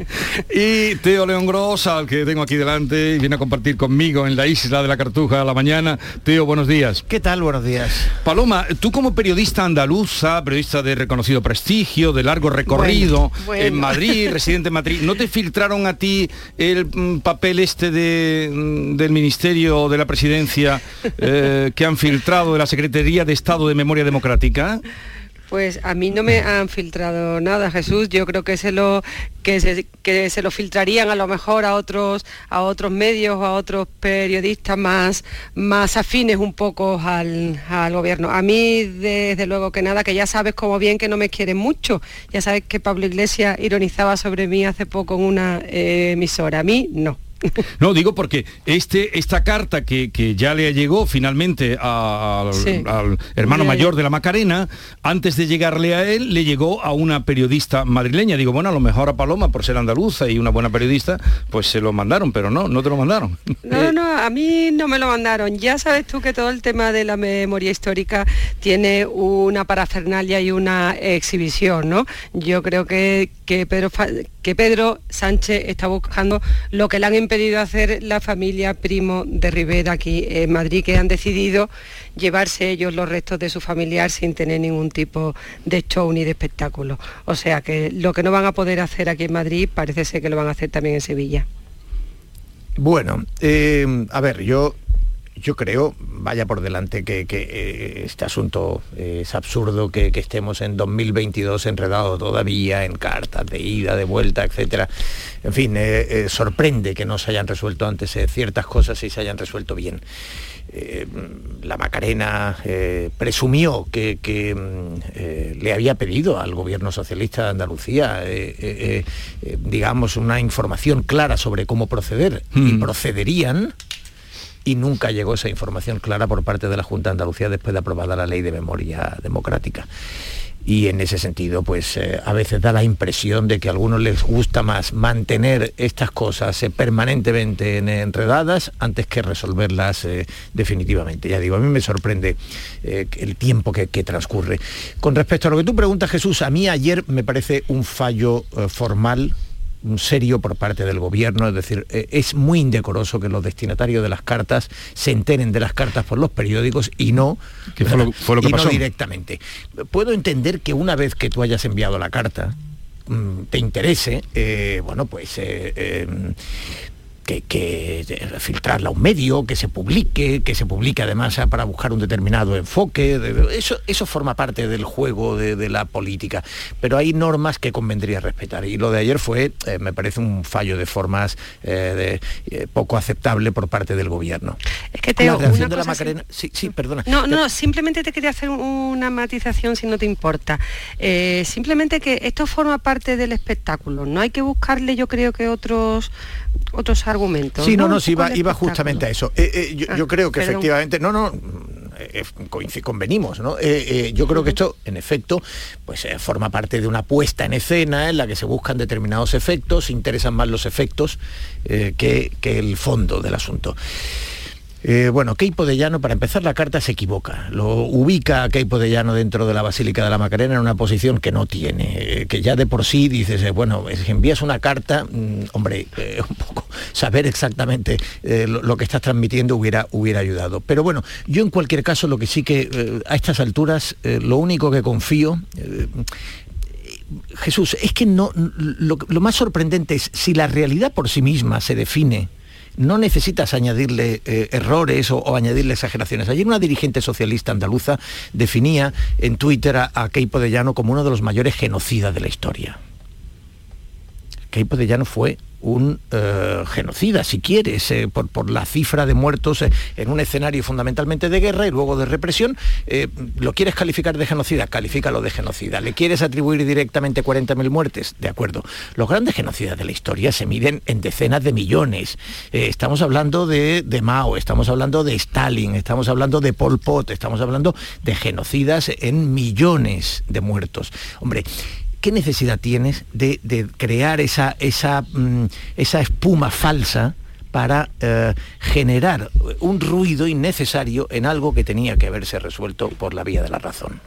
y Teo León Gros, al que tengo aquí delante, y viene a compartir conmigo en la isla de la Cartuja a la mañana. Teo, buenos días. ¿Qué tal? Buenos días. Paloma, tú como periodista andaluza, periodista de reconocido prestigio, de largo recorrido Bueno, bueno. en Madrid, residente en Madrid, ¿no te filtraron a ti el mm, papel este de, mm, del Ministerio de la Presidencia eh, que han filtrado de la Secretaría de Estado de Memoria Democrática? Pues a mí no me han filtrado nada, Jesús. Yo creo que se lo que se, que se lo filtrarían a lo mejor a otros a otros medios o a otros periodistas más más afines un poco al, al gobierno. A mí desde luego que nada, que ya sabes como bien que no me quieren mucho. Ya sabes que Pablo Iglesias ironizaba sobre mí hace poco en una eh, emisora. A mí no. No, digo porque este, esta carta que, que ya le llegó finalmente a- al, Sí. al hermano mayor de la Macarena, antes de llegarle a él, le llegó a una periodista madrileña. Digo, bueno, a lo mejor a Paloma, por ser andaluza y una buena periodista, pues se lo mandaron, pero no, no te lo mandaron. No, no, a mí no me lo mandaron. Ya sabes tú que todo el tema de la memoria histórica tiene una parafernalia y una exhibición, ¿no? Yo creo que, que, Pedro, que Pedro Sánchez está buscando lo que le han impedido hacer la familia Primo de Rivera aquí en Madrid, que han decidido llevarse ellos los restos de su familiar sin tener ningún tipo de show ni de espectáculo. O sea que lo que no van a poder hacer aquí en Madrid parece ser que lo van a hacer también en Sevilla. Bueno, eh, a ver, yo, yo creo, vaya por delante, que, que, eh, este asunto eh, es absurdo, que, que estemos en 2022 enredados todavía en cartas de ida, de vuelta, etcétera. En fin, eh, eh, sorprende que no se hayan resuelto antes eh, ciertas cosas y se hayan resuelto bien. La Macarena presumió que, que, mm, le había pedido al gobierno socialista de Andalucía, digamos, una información clara sobre cómo proceder y procederían y nunca llegó esa información clara por parte de la Junta de Andalucía después de aprobada la ley de memoria democrática. Y en ese sentido, pues eh, a veces da la impresión de que a algunos les gusta más mantener estas cosas eh, permanentemente en- enredadas antes que resolverlas eh, definitivamente. Ya digo, a mí me sorprende el tiempo que, que transcurre. Con respecto a lo que tú preguntas, Jesús, a mí ayer me parece un fallo formal serio por parte del gobierno, es decir, eh, es muy indecoroso que los destinatarios de las cartas se enteren de las cartas por los periódicos y no, Que fue lo- fue lo que y no directamente. Puedo entender que una vez que tú hayas enviado la carta, mm, te interese, eh, bueno, pues eh, eh, que, que, filtrarla a un medio, que se publique, que se publique además ah, para buscar un determinado enfoque. eso, eso forma parte del juego de, de la política. Pero hay normas que convendría respetar. Y lo de ayer fue, eh, me parece, un fallo de formas eh, de- eh, poco aceptable por parte del gobierno. Es que Teo, la una de la Macarena. Sí, sí, perdona. No, no, simplemente te quería hacer una matización si no te importa. Simplemente que esto forma parte del espectáculo. No hay que buscarle, yo creo que otros otros argumentos. Sí, no, no, sí, iba, iba justamente a eso. Eh, eh, yo, Ah, yo creo que perdón. efectivamente, no, no, eh, convenimos, ¿no? Eh, eh, yo creo que esto, en efecto, pues eh, forma parte de una puesta en escena en la que se buscan determinados efectos, interesan más los efectos que, que el fondo del asunto. Eh, bueno, Keipo de Llano, para empezar la carta se equivoca. Lo ubica a Keipo de Llano dentro de la Basílica de la Macarena en una posición que no tiene, eh, que ya de por sí dices, eh, bueno, que envías una carta, mm, hombre, un poco saber exactamente lo, que estás transmitiendo hubiera, hubiera ayudado. Pero bueno, yo en cualquier caso lo que sí que a estas alturas, lo único que confío, Jesús, es que no, lo más sorprendente es si la realidad por sí misma se define no necesitas añadirle eh, errores o, añadirle exageraciones. Ayer una dirigente socialista andaluza definía en Twitter a, a Keipo de Llano como uno de los mayores genocidas de la historia. Keipo de Llano fue un eh, genocida, si quieres, eh, por, por la cifra de muertos eh, en un escenario fundamentalmente de guerra y luego de represión. ¿Lo quieres calificar de genocida? Califícalo de genocida. ¿Le quieres atribuir directamente 40.000 muertes? De acuerdo. Los grandes genocidas de la historia se miden en decenas de millones. Estamos hablando de, de Mao, estamos hablando de Stalin, estamos hablando de Pol Pot, estamos hablando de genocidas en millones de muertos. Hombre, ¿qué necesidad tienes de, crear esa, esa, mm, esa espuma falsa para eh, generar un ruido innecesario en algo que tenía que haberse resuelto por la vía de la razón?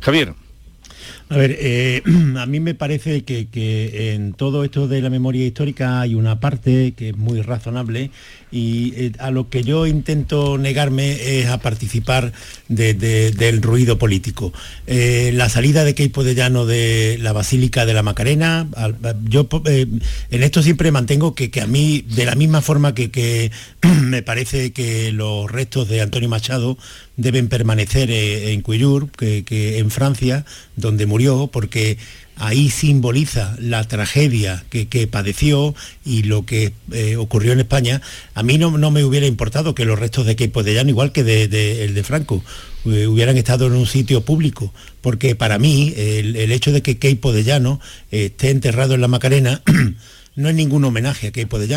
Javier. A ver, eh, a mí me parece que, que, en todo esto de la memoria histórica hay una parte que es muy razonable y eh, a lo que yo intento negarme es a participar de, de, del ruido político. Eh, la salida de Keipo de Llano de la Basílica de la Macarena, yo en esto siempre mantengo que, que, a mí, de la misma forma que, que me parece que los restos de Antonio Machado deben permanecer en Cuyur, que, que en Francia, donde murió, porque ahí simboliza la tragedia que, que padeció y lo que eh, ocurrió en España, a mí no, no, me hubiera importado que los restos de Keipo de Llano, igual que de, el de Franco, eh, hubieran estado en un sitio público, porque para mí el, el hecho de que Keipo de Llano eh, esté enterrado en la Macarena no es ningún homenaje a Keipo de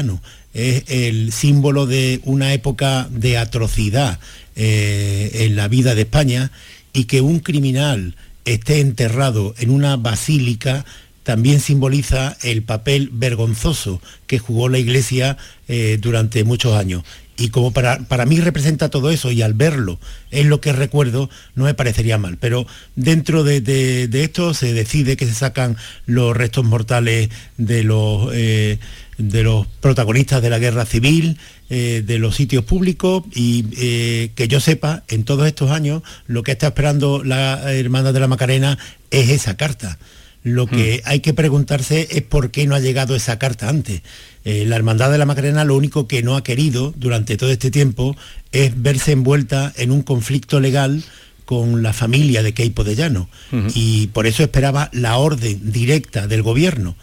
es el símbolo de una época de atrocidad eh, en la vida de España y que un criminal esté enterrado en una basílica también simboliza el papel vergonzoso que jugó la Iglesia eh, durante muchos años. Y como para, para, mí representa todo eso y al verlo es lo que recuerdo, no me parecería mal. Pero dentro de, de, esto se decide que se sacan los restos mortales de los... Eh, de los protagonistas de la guerra civil, eh, de los sitios públicos y eh, que yo sepa, en todos estos años, lo que está esperando la Hermandad de la Macarena es esa carta. Lo que mm. hay que preguntarse es por qué no ha llegado esa carta antes. Eh, la Hermandad de la Macarena lo único que no ha querido durante todo este tiempo es verse envuelta en un conflicto legal con la familia de Keipo de Llano uh -huh. y por eso esperaba la orden directa del gobierno.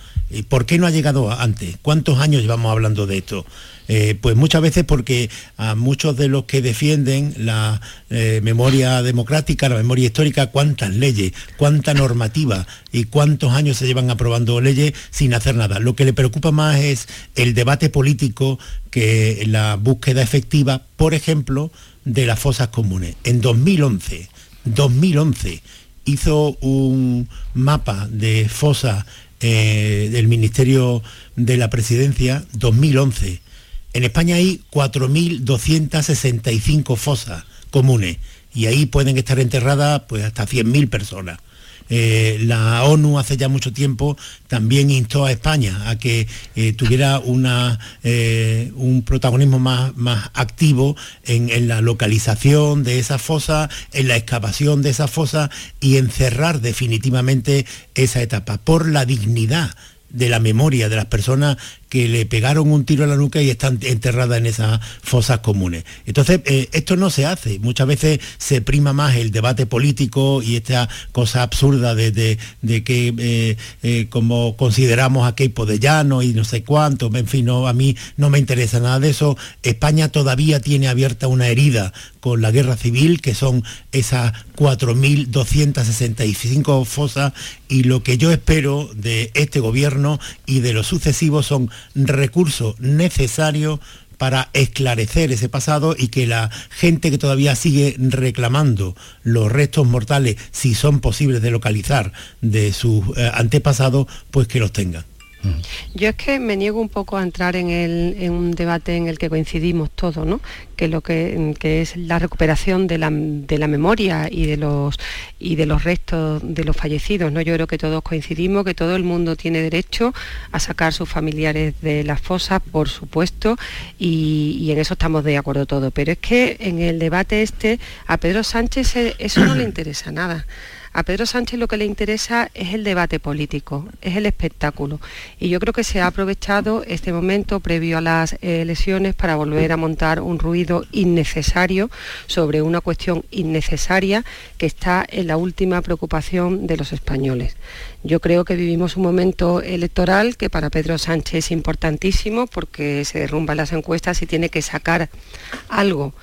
¿Por qué no ha llegado antes? ¿Cuántos años llevamos hablando de esto? Eh, pues muchas veces porque a muchos de los que defienden la eh, memoria democrática, la memoria histórica, cuántas leyes, cuánta normativa y cuántos años se llevan aprobando leyes sin hacer nada. Lo que le preocupa más es el debate político que la búsqueda efectiva, por ejemplo, de las fosas comunes. En 2011, 2011 hizo un mapa de fosas eh, del Ministerio de la Presidencia 2011. En España hay 4.265 fosas comunes y ahí pueden estar enterradas pues, hasta 100.000 personas. Eh, la ONU hace ya mucho tiempo también instó a España a que eh, tuviera una, eh, un protagonismo más, más activo en, en, la localización de esas fosas, en la excavación de esas fosas y encerrar definitivamente esa etapa por la dignidad de la memoria de las personas que le pegaron un tiro a la nuca y están enterradas en esas fosas comunes. Entonces, eh, esto no se hace. Muchas veces se prima más el debate político y esta cosa absurda de, de, de que eh, eh, como consideramos a Keipo de Llano y no sé cuánto, en fin, no, a mí no me interesa nada de eso. España todavía tiene abierta una herida con la guerra civil, que son esas 4.265 fosas, y lo que yo espero de este gobierno y de los sucesivos son recursos necesarios para esclarecer ese pasado y que la gente que todavía sigue reclamando los restos mortales, si son posibles de localizar de sus eh, antepasados, pues que los tengan. Yo es que me niego un poco a entrar en, el, en un debate en el que coincidimos todos, ¿no? que lo que, que es la recuperación de la, de la, memoria y de los y de los restos de los fallecidos. ¿no? Yo creo que todos coincidimos, que todo el mundo tiene derecho a sacar sus familiares de las fosas, por supuesto, y, y en eso estamos de acuerdo todos. Pero es que en el debate este a Pedro Sánchez eso no le interesa nada. A Pedro Sánchez lo que le interesa es el debate político, es el espectáculo. Y yo creo que se ha aprovechado este momento previo a las elecciones para volver a montar un ruido innecesario sobre una cuestión innecesaria que está en la última preocupación de los españoles. Yo creo que vivimos un momento electoral que para Pedro Sánchez es importantísimo porque se derrumban las encuestas y tiene que sacar algo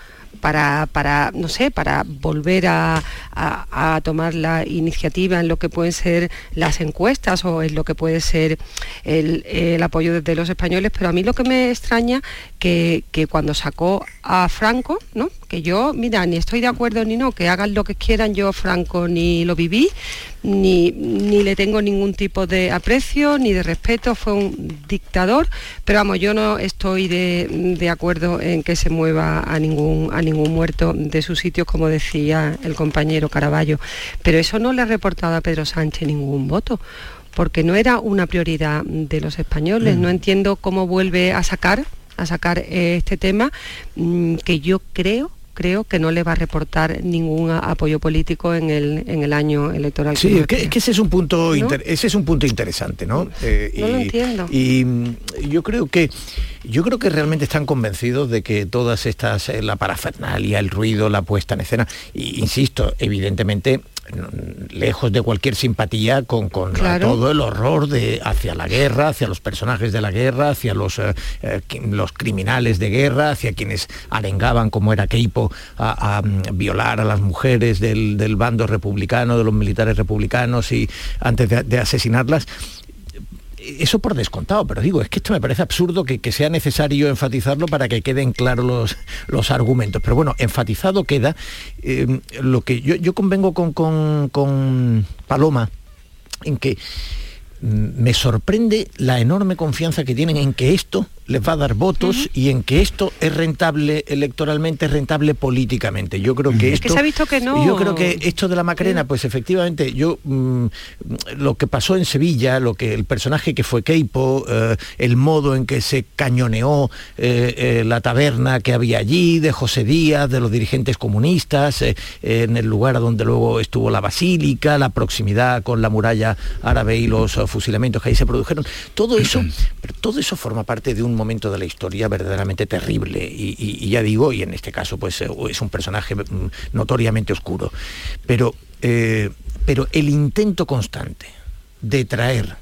para, para, no sé, para volver a, a, tomar la iniciativa en lo que pueden ser las encuestas o en lo que puede ser el, el apoyo de los españoles, pero a mí lo que me extraña que, que cuando sacó a Franco, ¿no? que yo, mira, ni estoy de acuerdo ni no, que hagan lo que quieran, yo Franco ni lo viví, ni, ni le tengo ningún tipo de aprecio ni de respeto, fue un dictador, pero vamos, yo no estoy de, de acuerdo en que se mueva a ningún, a ningún muerto de sus sitios, como decía el compañero Caraballo. Pero eso no le ha reportado a Pedro Sánchez ningún voto porque no era una prioridad de los españoles. No entiendo cómo vuelve a sacar a sacar eh, este tema mm, que yo creo creo que no le va a reportar ningún apoyo político en el, en el año electoral. Sí, es que, ese es un punto ese es un punto interesante, ¿no? Eh, no lo entiendo. Y mm, yo creo que yo creo que realmente están convencidos de que todas estas, eh, la parafernalia, el ruido, la puesta en escena, y, insisto, evidentemente lejos de cualquier simpatía con, todo el horror de, hacia la guerra, hacia los personajes de la guerra, hacia los, eh, eh, los criminales de guerra, hacia quienes arengaban, como era Keipo, a, mm, violar a las mujeres del, bando republicano, de los militares republicanos y antes de asesinarlas eso por descontado, pero digo, es que esto me parece absurdo que, sea necesario enfatizarlo para que queden claros los, los argumentos. Pero bueno, enfatizado queda eh, lo que yo, convengo con, con Paloma en que mm, me sorprende la enorme confianza que tienen en que esto les va a dar votos y en que esto es rentable electoralmente, es rentable políticamente. Yo creo que esto... que se ha visto que no. Yo creo que esto de la Macarena, pues efectivamente, yo mm, lo que pasó en Sevilla, lo que el personaje que fue Keipo, eh, el modo en que se cañoneó eh, eh, la taberna que había allí, de José Díaz, de los dirigentes comunistas, en el lugar donde luego estuvo la basílica, la proximidad con la muralla árabe y los fusilamientos que ahí se produjeron, todo eso, pero todo eso forma parte de un momento de la historia verdaderamente terrible y, ya digo, y en este caso pues eh, es un personaje mm, notoriamente oscuro. Pero, eh, pero el intento constante de traer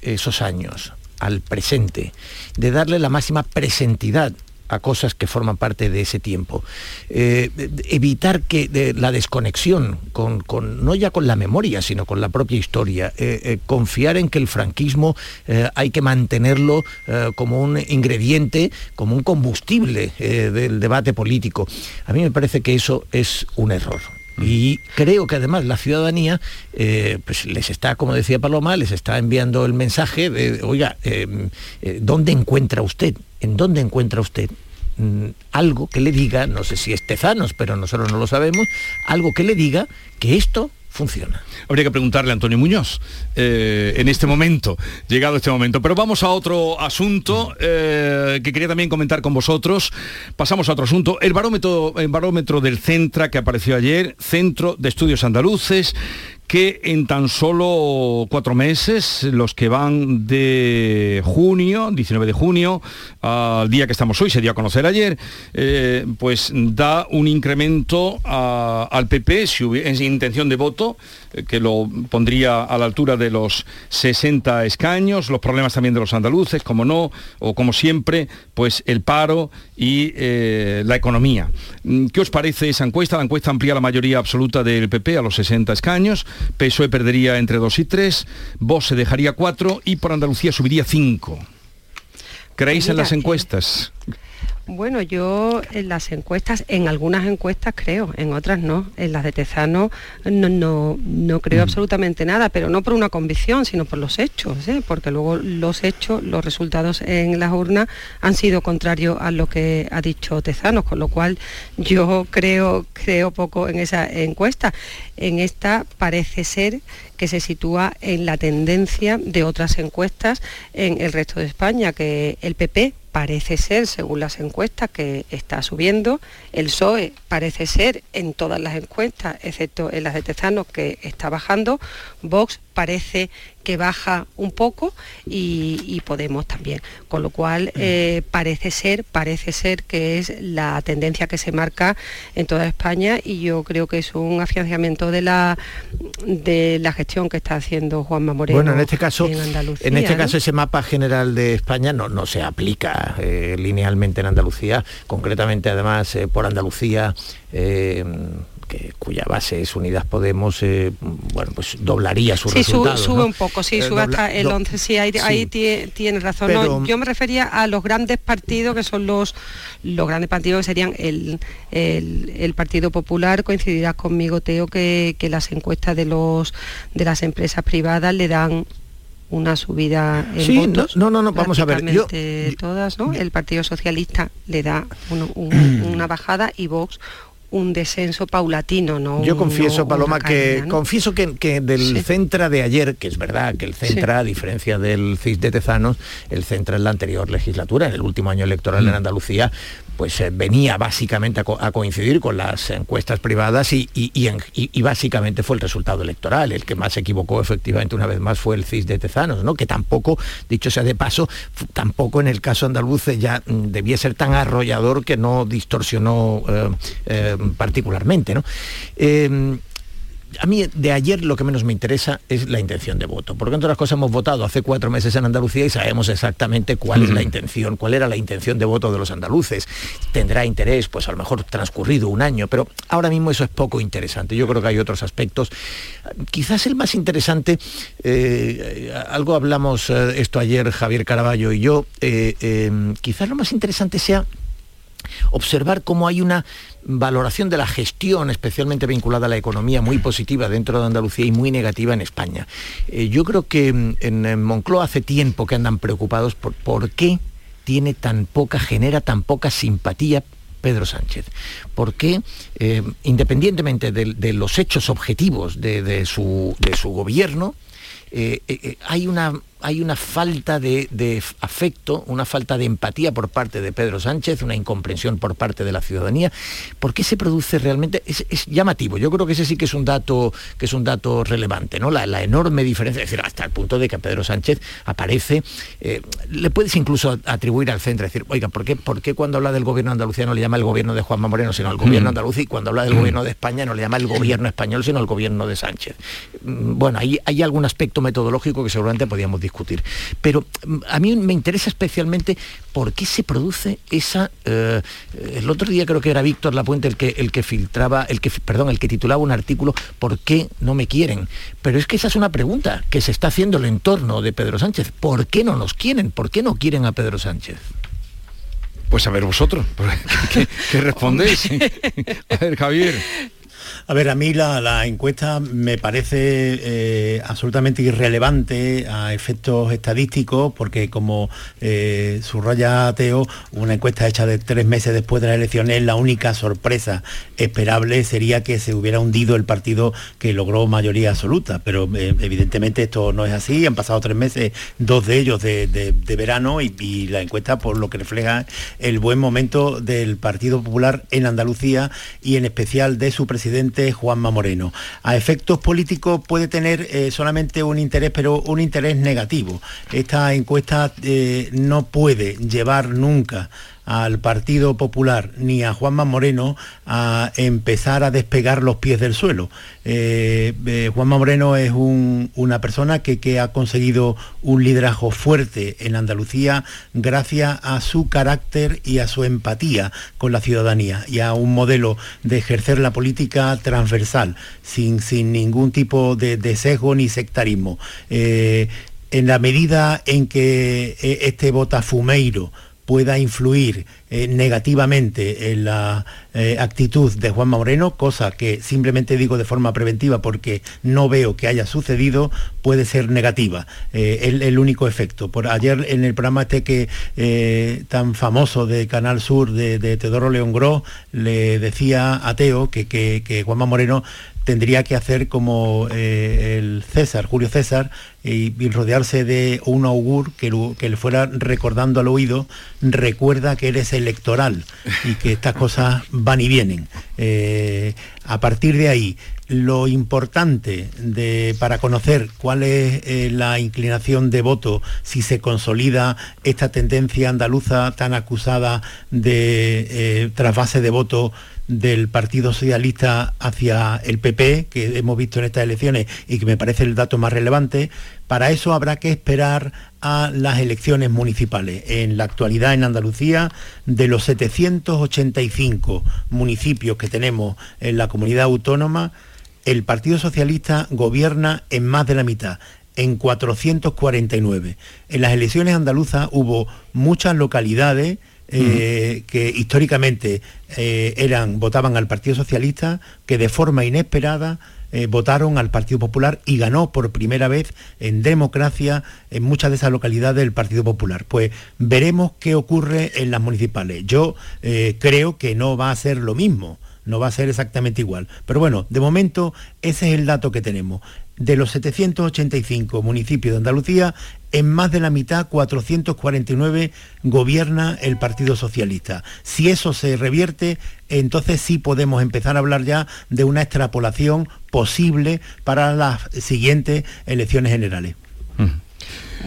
esos años al presente, de darle la máxima presentidad a cosas que forman parte de ese tiempo. Eh, evitar que la desconexión, con, no ya con la memoria, sino con la propia historia. Eh, eh, confiar en que el franquismo hay que mantenerlo como un ingrediente, como un combustible del debate político. A mí me parece que eso es un error. Y creo que además la ciudadanía pues les está, como decía Paloma, les está enviando el mensaje de, oiga, ¿dónde encuentra usted ¿en dónde encuentra usted mm, algo que le diga, no sé si es Tezanos, pero nosotros no lo sabemos, algo que le diga que esto funciona. Habría que preguntarle a Antonio Muñoz eh, en este momento, llegado este momento. Pero vamos a otro asunto eh, que quería también comentar con vosotros. Pasamos a otro asunto. El barómetro, el barómetro del Centra que apareció ayer, Centro de Estudios Andaluces, que en tan solo cuatro meses, los que van de junio, 19 de junio, al día que estamos hoy, se dio a conocer ayer, eh, pues da un incremento al PP, si hubiese intención de voto, que lo pondría a la altura de los 60 escaños, los problemas también de los andaluces, como no, o como siempre, pues el paro y eh, la economía. Mm, ¿Qué os parece esa encuesta? La encuesta amplía la mayoría absoluta del PP a los 60 escaños. PSOE perdería entre 2 y 3, Vox se dejaría 4 y por Andalucía subiría 5. ¿Creéis en las encuestas? Bueno, yo en las encuestas, en algunas encuestas creo, en otras no. En las de Tezano no, no, no creo absolutamente nada, pero no por una convicción, sino por los hechos, ¿eh? porque luego los hechos, los resultados en las urnas han sido contrarios a lo que ha dicho Tezano, con lo cual yo creo, creo poco en esa encuesta. En esta parece ser que se sitúa en la tendencia de otras encuestas en el resto de España, que el PP parece ser, según las encuestas, que está subiendo. El PSOE parece ser en todas las encuestas, excepto en las de Tezanos, que está bajando. Vox parece que baja un poco y, Podemos también. Con lo cual eh, parece ser, parece ser que es la tendencia que se marca en toda España y yo creo que es un afianzamiento de la de la gestión que está haciendo Juanma Moreno. Bueno, en este caso, en, en este caso ese mapa general de España no, no se aplica eh, linealmente en Andalucía, concretamente además eh, por Andalucía cuya base es Unidas Podemos, eh, bueno, pues doblaría su sí, Sube, un poco, sí, eh, sube hasta el 11, sí, ahí, tiene, razón. yo me refería a los grandes partidos, que son los, los grandes partidos que serían el, el, Partido Popular, coincidirás conmigo, Teo, que, que las encuestas de, los, de las empresas privadas le dan una subida en Sí, no, votos. no, no, no, vamos a ver, yo- todas, ¿no? El Partido Socialista le da un- un- una bajada y Vox un descenso paulatino, ¿no? Yo confieso, no Paloma, que confieso que, que del Sí. Centra de ayer, que es verdad que el Centra, Sí. a diferencia del CIS de Tezanos, el Centra en la anterior legislatura, en el último año electoral Mm. en Andalucía, pues eh, venía básicamente a, co- a coincidir con las encuestas privadas y, y- y en- y- y básicamente fue el resultado electoral. El que más se equivocó efectivamente una vez más fue el CIS de Tezanos, ¿no? que tampoco, dicho sea de paso, tampoco en el caso andaluz ya mm, debía ser tan arrollador que no distorsionó eh, eh, particularmente. ¿no? A mí de ayer lo que menos me interesa es la intención de voto, porque entre otras cosas hemos votado hace cuatro meses en Andalucía y sabemos exactamente cuál es la intención, cuál era la intención de voto de los andaluces. Tendrá interés, pues a lo mejor transcurrido un año, pero ahora mismo eso es poco interesante. Yo creo que hay otros aspectos. Quizás el más interesante, eh, algo hablamos eh, esto ayer Javier Caraballo y yo, eh, eh, quizás lo más interesante sea observar cómo hay una valoración de la gestión, especialmente vinculada a la economía, muy positiva dentro de Andalucía y muy negativa en España. Eh, yo creo que mm, en, en Moncloa hace tiempo que andan preocupados por por qué tiene tan poca, genera tan poca simpatía Pedro Sánchez. ¿Por qué, eh, independientemente de, los hechos objetivos de, su, de su gobierno, eh, eh, hay, una, hay una falta de, de afecto, una falta de empatía por parte de Pedro Sánchez, una incomprensión por parte de la ciudadanía. ¿Por qué se produce realmente? Es, es llamativo. Yo creo que ese sí que es un dato, que es un dato relevante, ¿no? La, la enorme diferencia, es decir, hasta el punto de que Pedro Sánchez aparece, eh, le puedes incluso atribuir al centro, decir, oiga, ¿por qué, ¿por qué cuando habla del gobierno andalucía no le llama el gobierno de Juanma Moreno, sino el gobierno Mm. andaluz, y cuando habla del gobierno de España no le llama el gobierno español, sino el gobierno de Sánchez? Mm, Bueno, ahí hay algún aspecto metodológico que seguramente podíamos discutir. Pero mm, a mí me interesa especialmente por qué se produce esa. eh, el otro día creo que era Víctor Lapuente el que, el que filtraba, el que, perdón, el que titulaba un artículo ¿Por qué no me quieren? Pero es que esa es una pregunta que se está haciendo el entorno de Pedro Sánchez. ¿Por qué no nos quieren? ¿Por qué no quieren a Pedro Sánchez? Pues a ver vosotros, ¿qué, qué respondéis? a ver, Javier. A ver, a mí la, encuesta me parece eh, absolutamente irrelevante a efectos estadísticos porque como eh, subraya Teo, una encuesta hecha de tres meses después de las elecciones, la única sorpresa esperable sería que se hubiera hundido el partido que logró mayoría absoluta, pero eh, evidentemente esto no es así, han pasado tres meses, dos de ellos de verano y, y la encuesta por lo que refleja el buen momento del Partido Popular en Andalucía y en especial de su presidente Juanma Moreno. A efectos políticos puede tener eh, solamente un interés, pero un interés negativo. Esta encuesta eh, no puede llevar nunca al Partido Popular ni a Juanma Moreno a empezar a despegar los pies del suelo. Eh, eh, Juanma Moreno es un- una persona que, que ha conseguido un liderazgo fuerte en Andalucía gracias a su carácter y a su empatía con la ciudadanía y a un modelo de ejercer la política transversal, sin, sin ningún tipo de, de sesgo ni sectarismo. Eh, en la medida en que este botafumeiro pueda influir eh, negativamente en la eh, actitud de Juanma Moreno, cosa que simplemente digo de forma preventiva porque no veo que haya sucedido, puede ser negativa. Eh, el, único efecto. Por ayer en el programa este que eh, tan famoso de Canal Sur de, de Teodoro León Gros, le decía a Teo que, que, que Juanma Moreno tendría que hacer como eh, el César, Julio César, y, rodearse de un augur que, le fuera recordando al oído, recuerda que eres electoral y que estas cosas van y vienen. Eh, a partir de ahí, lo importante de, para conocer cuál es eh, la inclinación de voto, si se consolida esta tendencia andaluza tan acusada de trasvase de voto del Partido Socialista hacia el PP, que hemos visto en estas elecciones y que me parece el dato más relevante, para eso habrá que esperar a las elecciones municipales. En la actualidad en Andalucía, de los 785 municipios que tenemos en la comunidad autónoma, el Partido Socialista gobierna en más de la mitad, en 449. En las elecciones andaluzas hubo muchas localidades eh, que históricamente eh, eran, votaban al Partido Socialista, que de forma inesperada eh, votaron al Partido Popular y ganó por primera vez en democracia en muchas de esas localidades del Partido Popular. Pues veremos qué ocurre en las municipales. Yo creo que no va a ser lo mismo no va a ser exactamente igual. Pero bueno, de momento ese es el dato que tenemos. De los 785 municipios de Andalucía, en más de la mitad, 449, gobierna el Partido Socialista. Si eso se revierte, entonces sí podemos empezar a hablar ya de una extrapolación posible para las siguientes elecciones generales.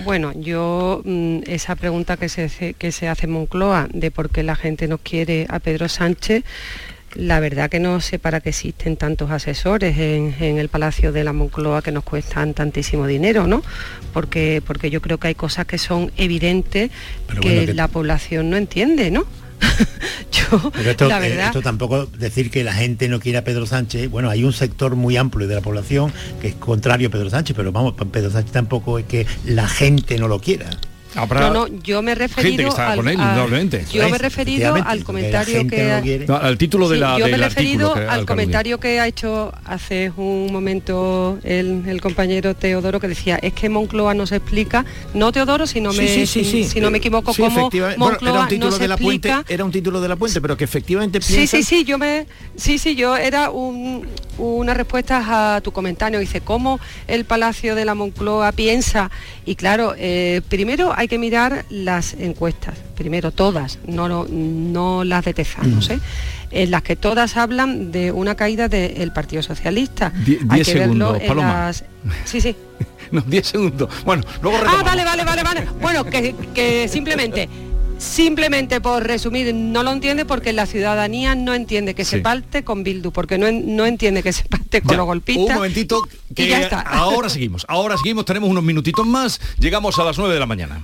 Bueno, yo mm, esa pregunta que se, que se hace en Moncloa de por qué la gente no quiere a Pedro Sánchez, la verdad que no sé para qué existen tantos asesores en, el Palacio de la Moncloa que nos cuestan tantísimo dinero, ¿no? Porque, porque yo creo que hay cosas que son evidentes que, la población no entiende, ¿no? yo, esto, la verdad... esto tampoco decir que la gente no quiere a Pedro Sánchez, bueno, hay un sector muy amplio de la población que es contrario a Pedro Sánchez, pero vamos, Pedro Sánchez tampoco es que la gente no lo quiera. No, no, yo me he referido al, yo me he referido al comentario que al título de la yo me he referido al comentario que ha hecho hace un momento el, compañero Teodoro que decía es que Moncloa no se explica no Teodoro si no me si no me equivoco cómo Moncloa era un título de la puente era un título de la puente pero que efectivamente sí sí sí yo me sí sí yo era una respuesta a tu comentario. Dice cómo el Palacio de la Moncloa piensa y claro eh, primero hay que mirar las encuestas, primero todas, no, no las de Tezanos, ¿eh? en las que todas hablan de una caída del Partido Socialista. hay que segundos, verlo en las... Sí, sí. no, 10 segundos. Bueno, luego Ah, vale, vale, vale, vale. Bueno, que, que simplemente Simplemente por resumir, no lo entiende porque la ciudadanía no entiende que se parte con Bildu, porque no, no entiende que se parte con los golpistas. Un momentito, que ahora seguimos, ahora seguimos, tenemos unos minutitos más, llegamos a las 9 de la mañana.